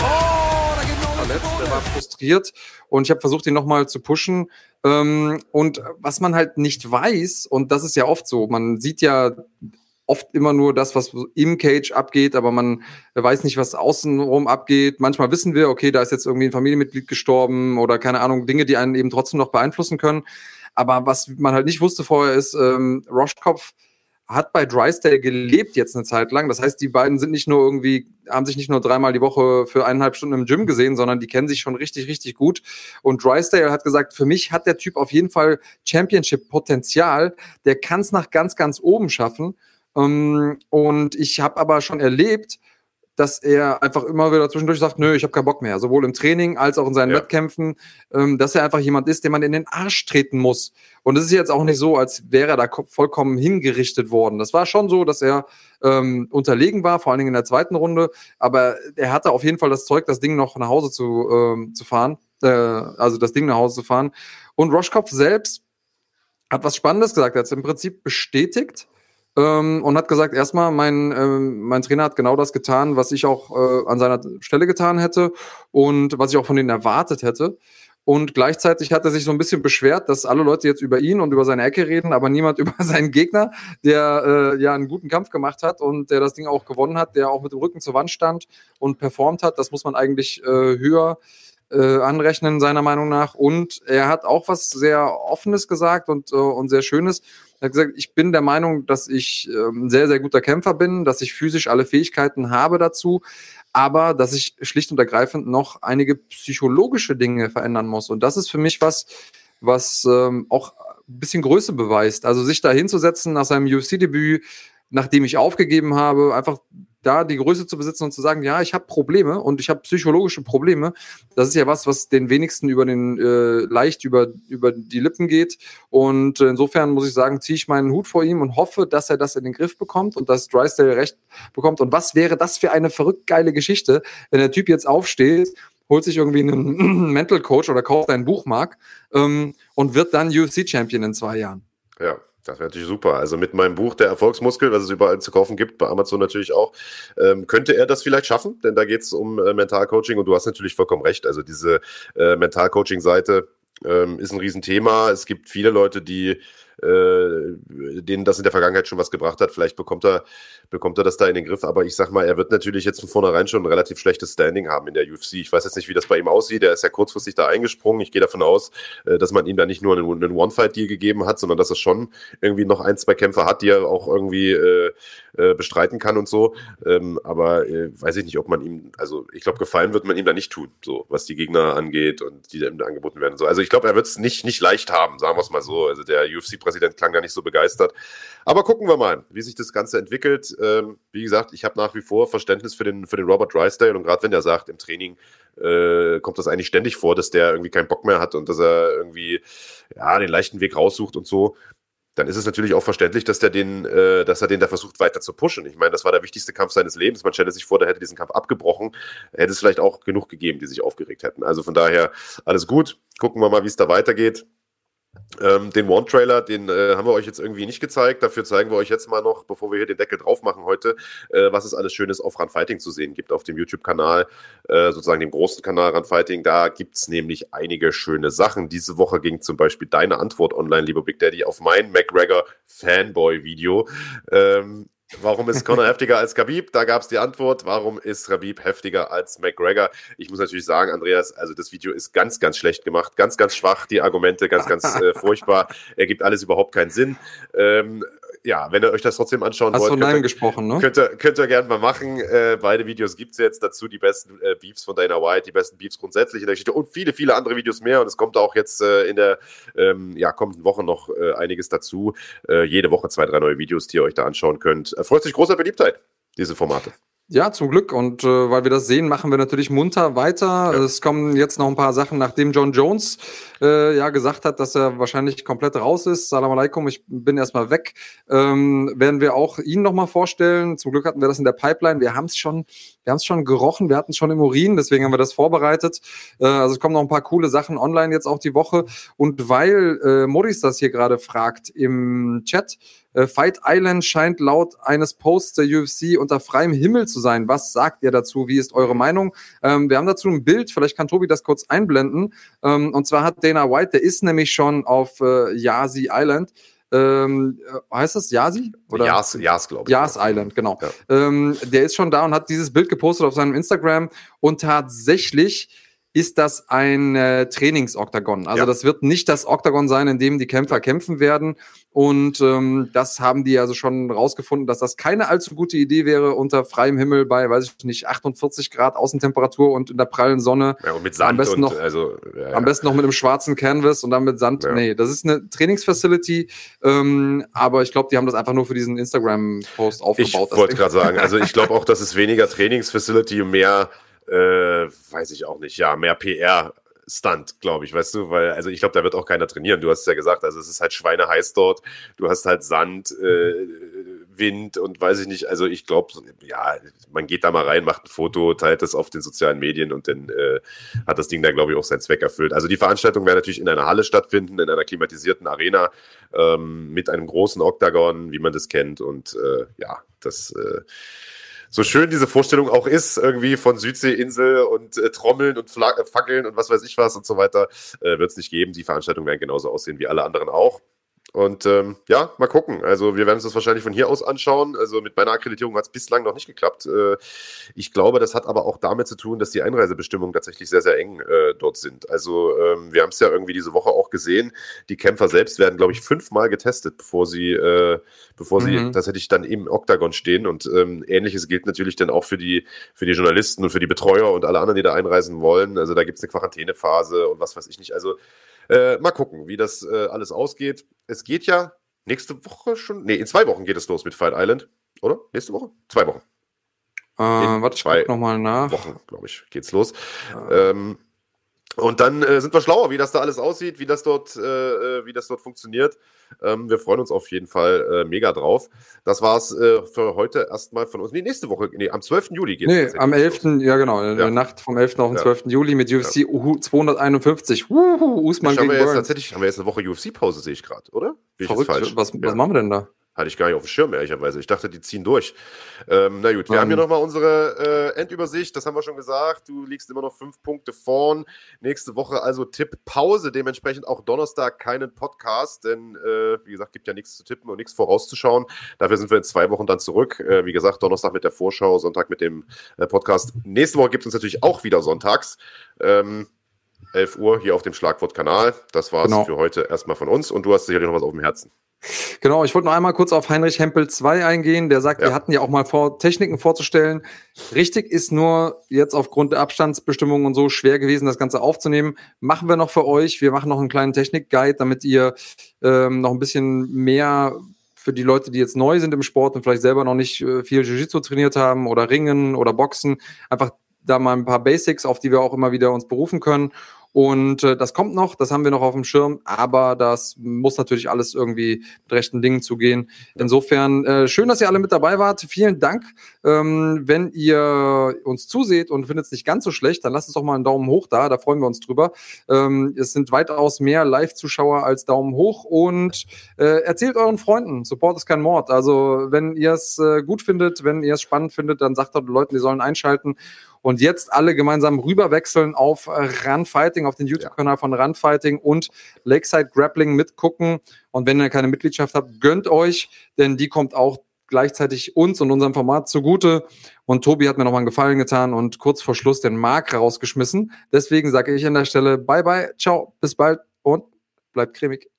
Oh, da geht noch verletzt, der war frustriert und ich habe versucht, ihn nochmal zu pushen. Ähm, und was man halt nicht weiß, und das ist ja oft so, man sieht ja oft immer nur das, was im Cage abgeht, aber man weiß nicht, was außenrum abgeht. Manchmal wissen wir, okay, da ist jetzt irgendwie ein Familienmitglied gestorben oder keine Ahnung, Dinge, die einen eben trotzdem noch beeinflussen können. Aber was man halt nicht wusste vorher ist, ähm, Roschkopf hat bei Drysdale gelebt jetzt eine Zeit lang. Das heißt, die beiden sind nicht nur irgendwie, haben sich nicht nur dreimal die Woche für eineinhalb Stunden im Gym gesehen, sondern die kennen sich schon richtig, richtig gut. Und Drysdale hat gesagt, für mich hat der Typ auf jeden Fall Championship-Potenzial. Der kann es nach ganz, ganz oben schaffen. Ähm, und ich habe aber schon erlebt, dass er einfach immer wieder zwischendurch sagt, nö, ich habe keinen Bock mehr, sowohl im Training als auch in seinen ja. Wettkämpfen, ähm, dass er einfach jemand ist, den man in den Arsch treten muss. Und es ist jetzt auch nicht so, als wäre er da vollkommen hingerichtet worden. Das war schon so, dass er ähm, unterlegen war, vor allen Dingen in der zweiten Runde, aber er hatte auf jeden Fall das Zeug, das Ding noch nach Hause zu, ähm, zu fahren, äh, also das Ding nach Hause zu fahren. Und Roschkopf selbst hat was Spannendes gesagt. Er hat es im Prinzip bestätigt, ähm, und hat gesagt, erstmal, mein, ähm, mein Trainer hat genau das getan, was ich auch äh, an seiner Stelle getan hätte und was ich auch von ihnen erwartet hätte. Und gleichzeitig hat er sich so ein bisschen beschwert, dass alle Leute jetzt über ihn und über seine Ecke reden, aber niemand über seinen Gegner, der äh, ja einen guten Kampf gemacht hat und der das Ding auch gewonnen hat, der auch mit dem Rücken zur Wand stand und performt hat. Das muss man eigentlich äh, höher äh, anrechnen, seiner Meinung nach. Und er hat auch was sehr Offenes gesagt und, äh, und sehr Schönes. Er hat gesagt, ich bin der Meinung, dass ich ein sehr, sehr guter Kämpfer bin, dass ich physisch alle Fähigkeiten habe dazu, aber dass ich schlicht und ergreifend noch einige psychologische Dinge verändern muss. Und das ist für mich was, was ähm, auch ein bisschen Größe beweist. Also sich da hinzusetzen nach seinem UFC-Debüt, nachdem ich aufgegeben habe, einfach da die Größe zu besitzen und zu sagen, ja, ich habe Probleme und ich habe psychologische Probleme. Das ist ja was, was den wenigsten über den äh, leicht über über die Lippen geht. Und insofern muss ich sagen, ziehe ich meinen Hut vor ihm und hoffe, dass er das in den Griff bekommt und dass Drysdale recht bekommt. Und was wäre das für eine verrückt geile Geschichte, wenn der Typ jetzt aufsteht holt sich irgendwie einen Mental Coach oder kauft ein Buchmark ähm, und wird dann UFC-Champion in zwei Jahren. Ja, das wäre natürlich super. Also mit meinem Buch Der Erfolgsmuskel, was es überall zu kaufen gibt, bei Amazon natürlich auch, ähm, könnte er das vielleicht schaffen, denn da geht es um äh, Mentalcoaching und du hast natürlich vollkommen recht. Also diese äh, Mentalcoaching-Seite ähm, ist ein Riesenthema. Es gibt viele Leute, die äh, denen das in der Vergangenheit schon was gebracht hat. Vielleicht bekommt er, bekommt er das da in den Griff. Aber ich sag mal, er wird natürlich jetzt von vornherein schon ein relativ schlechtes Standing haben in der UFC. Ich weiß jetzt nicht, wie das bei ihm aussieht. Er ist ja kurzfristig da eingesprungen. Ich gehe davon aus, äh, dass man ihm da nicht nur einen, einen One-Fight-Deal gegeben hat, sondern dass er schon irgendwie noch ein, zwei Kämpfe hat, die er auch irgendwie äh, äh, bestreiten kann und so. Ähm, aber äh, weiß ich nicht, ob man ihm, also ich glaube, gefallen wird man ihm da nicht tun, so was die Gegner angeht und die ihm da angeboten werden. So. Also ich glaube, er wird es nicht, nicht leicht haben, sagen wir es mal so. Also der UFC-Präsident Präsident klang gar nicht so begeistert. Aber gucken wir mal, wie sich das Ganze entwickelt. Ähm, wie gesagt, ich habe nach wie vor Verständnis für den, für den Robert Drysdale und gerade wenn er sagt, im Training äh, kommt das eigentlich ständig vor, dass der irgendwie keinen Bock mehr hat und dass er irgendwie ja, den leichten Weg raussucht und so dann ist es natürlich auch verständlich, dass der den, äh, dass er den da versucht weiter zu pushen. Ich meine, das war der wichtigste Kampf seines Lebens. Man stellte sich vor, der hätte diesen Kampf abgebrochen, hätte es vielleicht auch genug gegeben, die sich aufgeregt hätten. Also von daher alles gut. Gucken wir mal, wie es da weitergeht. Ähm, den One-Trailer, den äh, haben wir euch jetzt irgendwie nicht gezeigt. Dafür zeigen wir euch jetzt mal noch, bevor wir hier den Deckel drauf machen heute, äh, was es alles Schönes auf Run Fighting zu sehen gibt auf dem YouTube-Kanal, äh, sozusagen dem großen Kanal Run Fighting. Da gibt es nämlich einige schöne Sachen. Diese Woche ging zum Beispiel deine Antwort online, lieber Big Daddy, auf mein McGregor Fanboy-Video. Ähm, Warum ist Conor heftiger als Khabib? Da gab es die Antwort. Warum ist Khabib heftiger als McGregor? Ich muss natürlich sagen, Andreas, also das Video ist ganz, ganz schlecht gemacht, ganz, ganz schwach, die Argumente ganz, ganz äh, furchtbar. Er gibt alles überhaupt keinen Sinn. Ähm, ja, wenn ihr euch das trotzdem anschauen Hast wollt, könnt, ihr, gesprochen, ne? könnt, ihr, könnt ihr gerne mal machen. Äh, beide Videos gibt es jetzt dazu, die besten äh, Beefs von Dana White, die besten Beefs grundsätzlich in der Geschichte und viele, viele andere Videos mehr. Und es kommt auch jetzt äh, in der ähm, ja, kommenden Woche noch äh, einiges dazu. Äh, jede Woche zwei, drei neue Videos, die ihr euch da anschauen könnt. Erfreut sich großer Beliebtheit, diese Formate. Ja, zum Glück. Und äh, weil wir das sehen, machen wir natürlich munter weiter. Ja. Es kommen jetzt noch ein paar Sachen, nachdem John Jones äh, ja gesagt hat, dass er wahrscheinlich komplett raus ist. Salam alaikum, ich bin erstmal weg. Ähm, werden wir auch ihn nochmal vorstellen. Zum Glück hatten wir das in der Pipeline. Wir haben es schon, wir haben es schon gerochen, wir hatten es schon im Urin, deswegen haben wir das vorbereitet. Äh, also es kommen noch ein paar coole Sachen online jetzt auch die Woche. Und weil äh, Maurice das hier gerade fragt im Chat, äh, Fight Island scheint laut eines Posts der UFC unter freiem Himmel zu sein. Was sagt ihr dazu? Wie ist eure Meinung? Ähm, wir haben dazu ein Bild, vielleicht kann Tobi das kurz einblenden. Ähm, und zwar hat Dana White, der ist nämlich schon auf äh, Yasi Island. Ähm, äh, heißt das Yasi? Oder? Yas, Yas glaube ich. Yas Island, genau. Ja. Ähm, der ist schon da und hat dieses Bild gepostet auf seinem Instagram und tatsächlich ist das ein äh, Trainingsoktagon. Also ja. das wird nicht das Oktagon sein, in dem die Kämpfer kämpfen werden. Und ähm, das haben die also schon rausgefunden, dass das keine allzu gute Idee wäre, unter freiem Himmel bei, weiß ich nicht, 48 Grad Außentemperatur und in der prallen Sonne. Ja, und mit Sand am besten und noch, also, ja, am besten noch mit einem schwarzen Canvas und dann mit Sand. Nee, das ist eine Trainingsfacility, ähm, aber ich glaube, die haben das einfach nur für diesen Instagram-Post aufgebaut. Ich wollte gerade sagen, also ich glaube auch, dass es weniger Trainingsfacility und mehr äh, weiß ich auch nicht, ja, mehr PR Stunt, glaube ich, weißt du, weil, also ich glaube, da wird auch keiner trainieren. Du hast es ja gesagt, also es ist halt schweineheiß dort, du hast halt Sand, äh, Wind und weiß ich nicht, also ich glaube, ja, man geht da mal rein, macht ein Foto, teilt das auf den sozialen Medien und dann äh, hat das Ding da, glaube ich, auch seinen Zweck erfüllt. Also die Veranstaltung wird natürlich in einer Halle stattfinden, in einer klimatisierten Arena ähm, mit einem großen Oktagon, wie man das kennt. Und äh, ja, das äh, so schön diese Vorstellung auch ist, irgendwie von Südseeinsel und äh, Trommeln und Fla äh, Fackeln und was weiß ich was und so weiter, äh, wird es nicht geben. Die Veranstaltungen werden genauso aussehen wie alle anderen auch. Und ähm, ja, mal gucken. Also wir werden uns das wahrscheinlich von hier aus anschauen. Also mit meiner Akkreditierung hat es bislang noch nicht geklappt. Äh, ich glaube, das hat aber auch damit zu tun, dass die Einreisebestimmungen tatsächlich sehr, sehr eng äh, dort sind. Also ähm, wir haben es ja irgendwie diese Woche auch gesehen. Die Kämpfer selbst werden, glaube ich, fünfmal getestet, bevor sie, äh, bevor sie mhm. tatsächlich dann im Oktagon stehen. Und ähm, ähnliches gilt natürlich dann auch für die, für die Journalisten und für die Betreuer und alle anderen, die da einreisen wollen. Also da gibt es eine Quarantänephase und was weiß ich nicht. Also äh, mal gucken, wie das äh, alles ausgeht. Es geht ja nächste Woche schon. Nee, in zwei Wochen geht es los mit Fight Island, oder? Nächste Woche? Zwei Wochen. Äh, warte, zwei nochmal nach. Wochen, glaube ich, geht's los. Äh. Ähm, und dann äh, sind wir schlauer, wie das da alles aussieht, wie das dort, äh, äh, wie das dort funktioniert. Ähm, wir freuen uns auf jeden Fall äh, mega drauf. Das war's äh, für heute erstmal von uns. Nee, nächste Woche, nee, am 12. Juli geht es. Nee, am 11. Los. Ja, genau. In ja. der Nacht vom 11. auf den ja. 12. Juli mit UFC ja. Uhu 251. Uhu, Usman gegen jetzt tatsächlich, haben wir jetzt eine Woche UFC-Pause, sehe ich gerade, oder? Verrückt. Was, was machen wir denn da? Hatte ich gar nicht auf dem Schirm, ehrlicherweise. Ich dachte, die ziehen durch. Ähm, na gut, wir um. haben hier nochmal unsere äh, Endübersicht. Das haben wir schon gesagt. Du liegst immer noch fünf Punkte vorn. Nächste Woche also Tipp-Pause. Dementsprechend auch Donnerstag keinen Podcast, denn äh, wie gesagt, gibt ja nichts zu tippen und nichts vorauszuschauen. Dafür sind wir in zwei Wochen dann zurück. Äh, wie gesagt, Donnerstag mit der Vorschau, Sonntag mit dem äh, Podcast. Nächste Woche gibt es uns natürlich auch wieder sonntags. Ähm, 11 Uhr hier auf dem Schlagwortkanal. Das war's genau. für heute erstmal von uns und du hast sicherlich noch was auf dem Herzen. Genau, ich wollte noch einmal kurz auf Heinrich Hempel 2 eingehen. Der sagt, ja. wir hatten ja auch mal vor, Techniken vorzustellen. Richtig ist nur jetzt aufgrund der Abstandsbestimmungen und so schwer gewesen, das Ganze aufzunehmen. Machen wir noch für euch. Wir machen noch einen kleinen Technik-Guide, damit ihr ähm, noch ein bisschen mehr für die Leute, die jetzt neu sind im Sport und vielleicht selber noch nicht äh, viel Jiu-Jitsu trainiert haben oder Ringen oder Boxen, einfach da mal ein paar Basics, auf die wir auch immer wieder uns berufen können. Und äh, das kommt noch, das haben wir noch auf dem Schirm, aber das muss natürlich alles irgendwie mit rechten Dingen zugehen. Insofern äh, schön, dass ihr alle mit dabei wart. Vielen Dank. Ähm, wenn ihr uns zuseht und findet es nicht ganz so schlecht, dann lasst uns doch mal einen Daumen hoch da, da freuen wir uns drüber. Ähm, es sind weitaus mehr Live-Zuschauer als Daumen hoch und äh, erzählt euren Freunden, Support ist kein Mord. Also wenn ihr es äh, gut findet, wenn ihr es spannend findet, dann sagt doch den Leuten, die sollen einschalten und jetzt alle gemeinsam rüberwechseln auf Run Fighting, auf den YouTube-Kanal von Run Fighting und Lakeside Grappling mitgucken. Und wenn ihr keine Mitgliedschaft habt, gönnt euch, denn die kommt auch gleichzeitig uns und unserem Format zugute. Und Tobi hat mir nochmal einen Gefallen getan und kurz vor Schluss den Mark rausgeschmissen. Deswegen sage ich an der Stelle Bye bye, ciao, bis bald und bleibt cremig.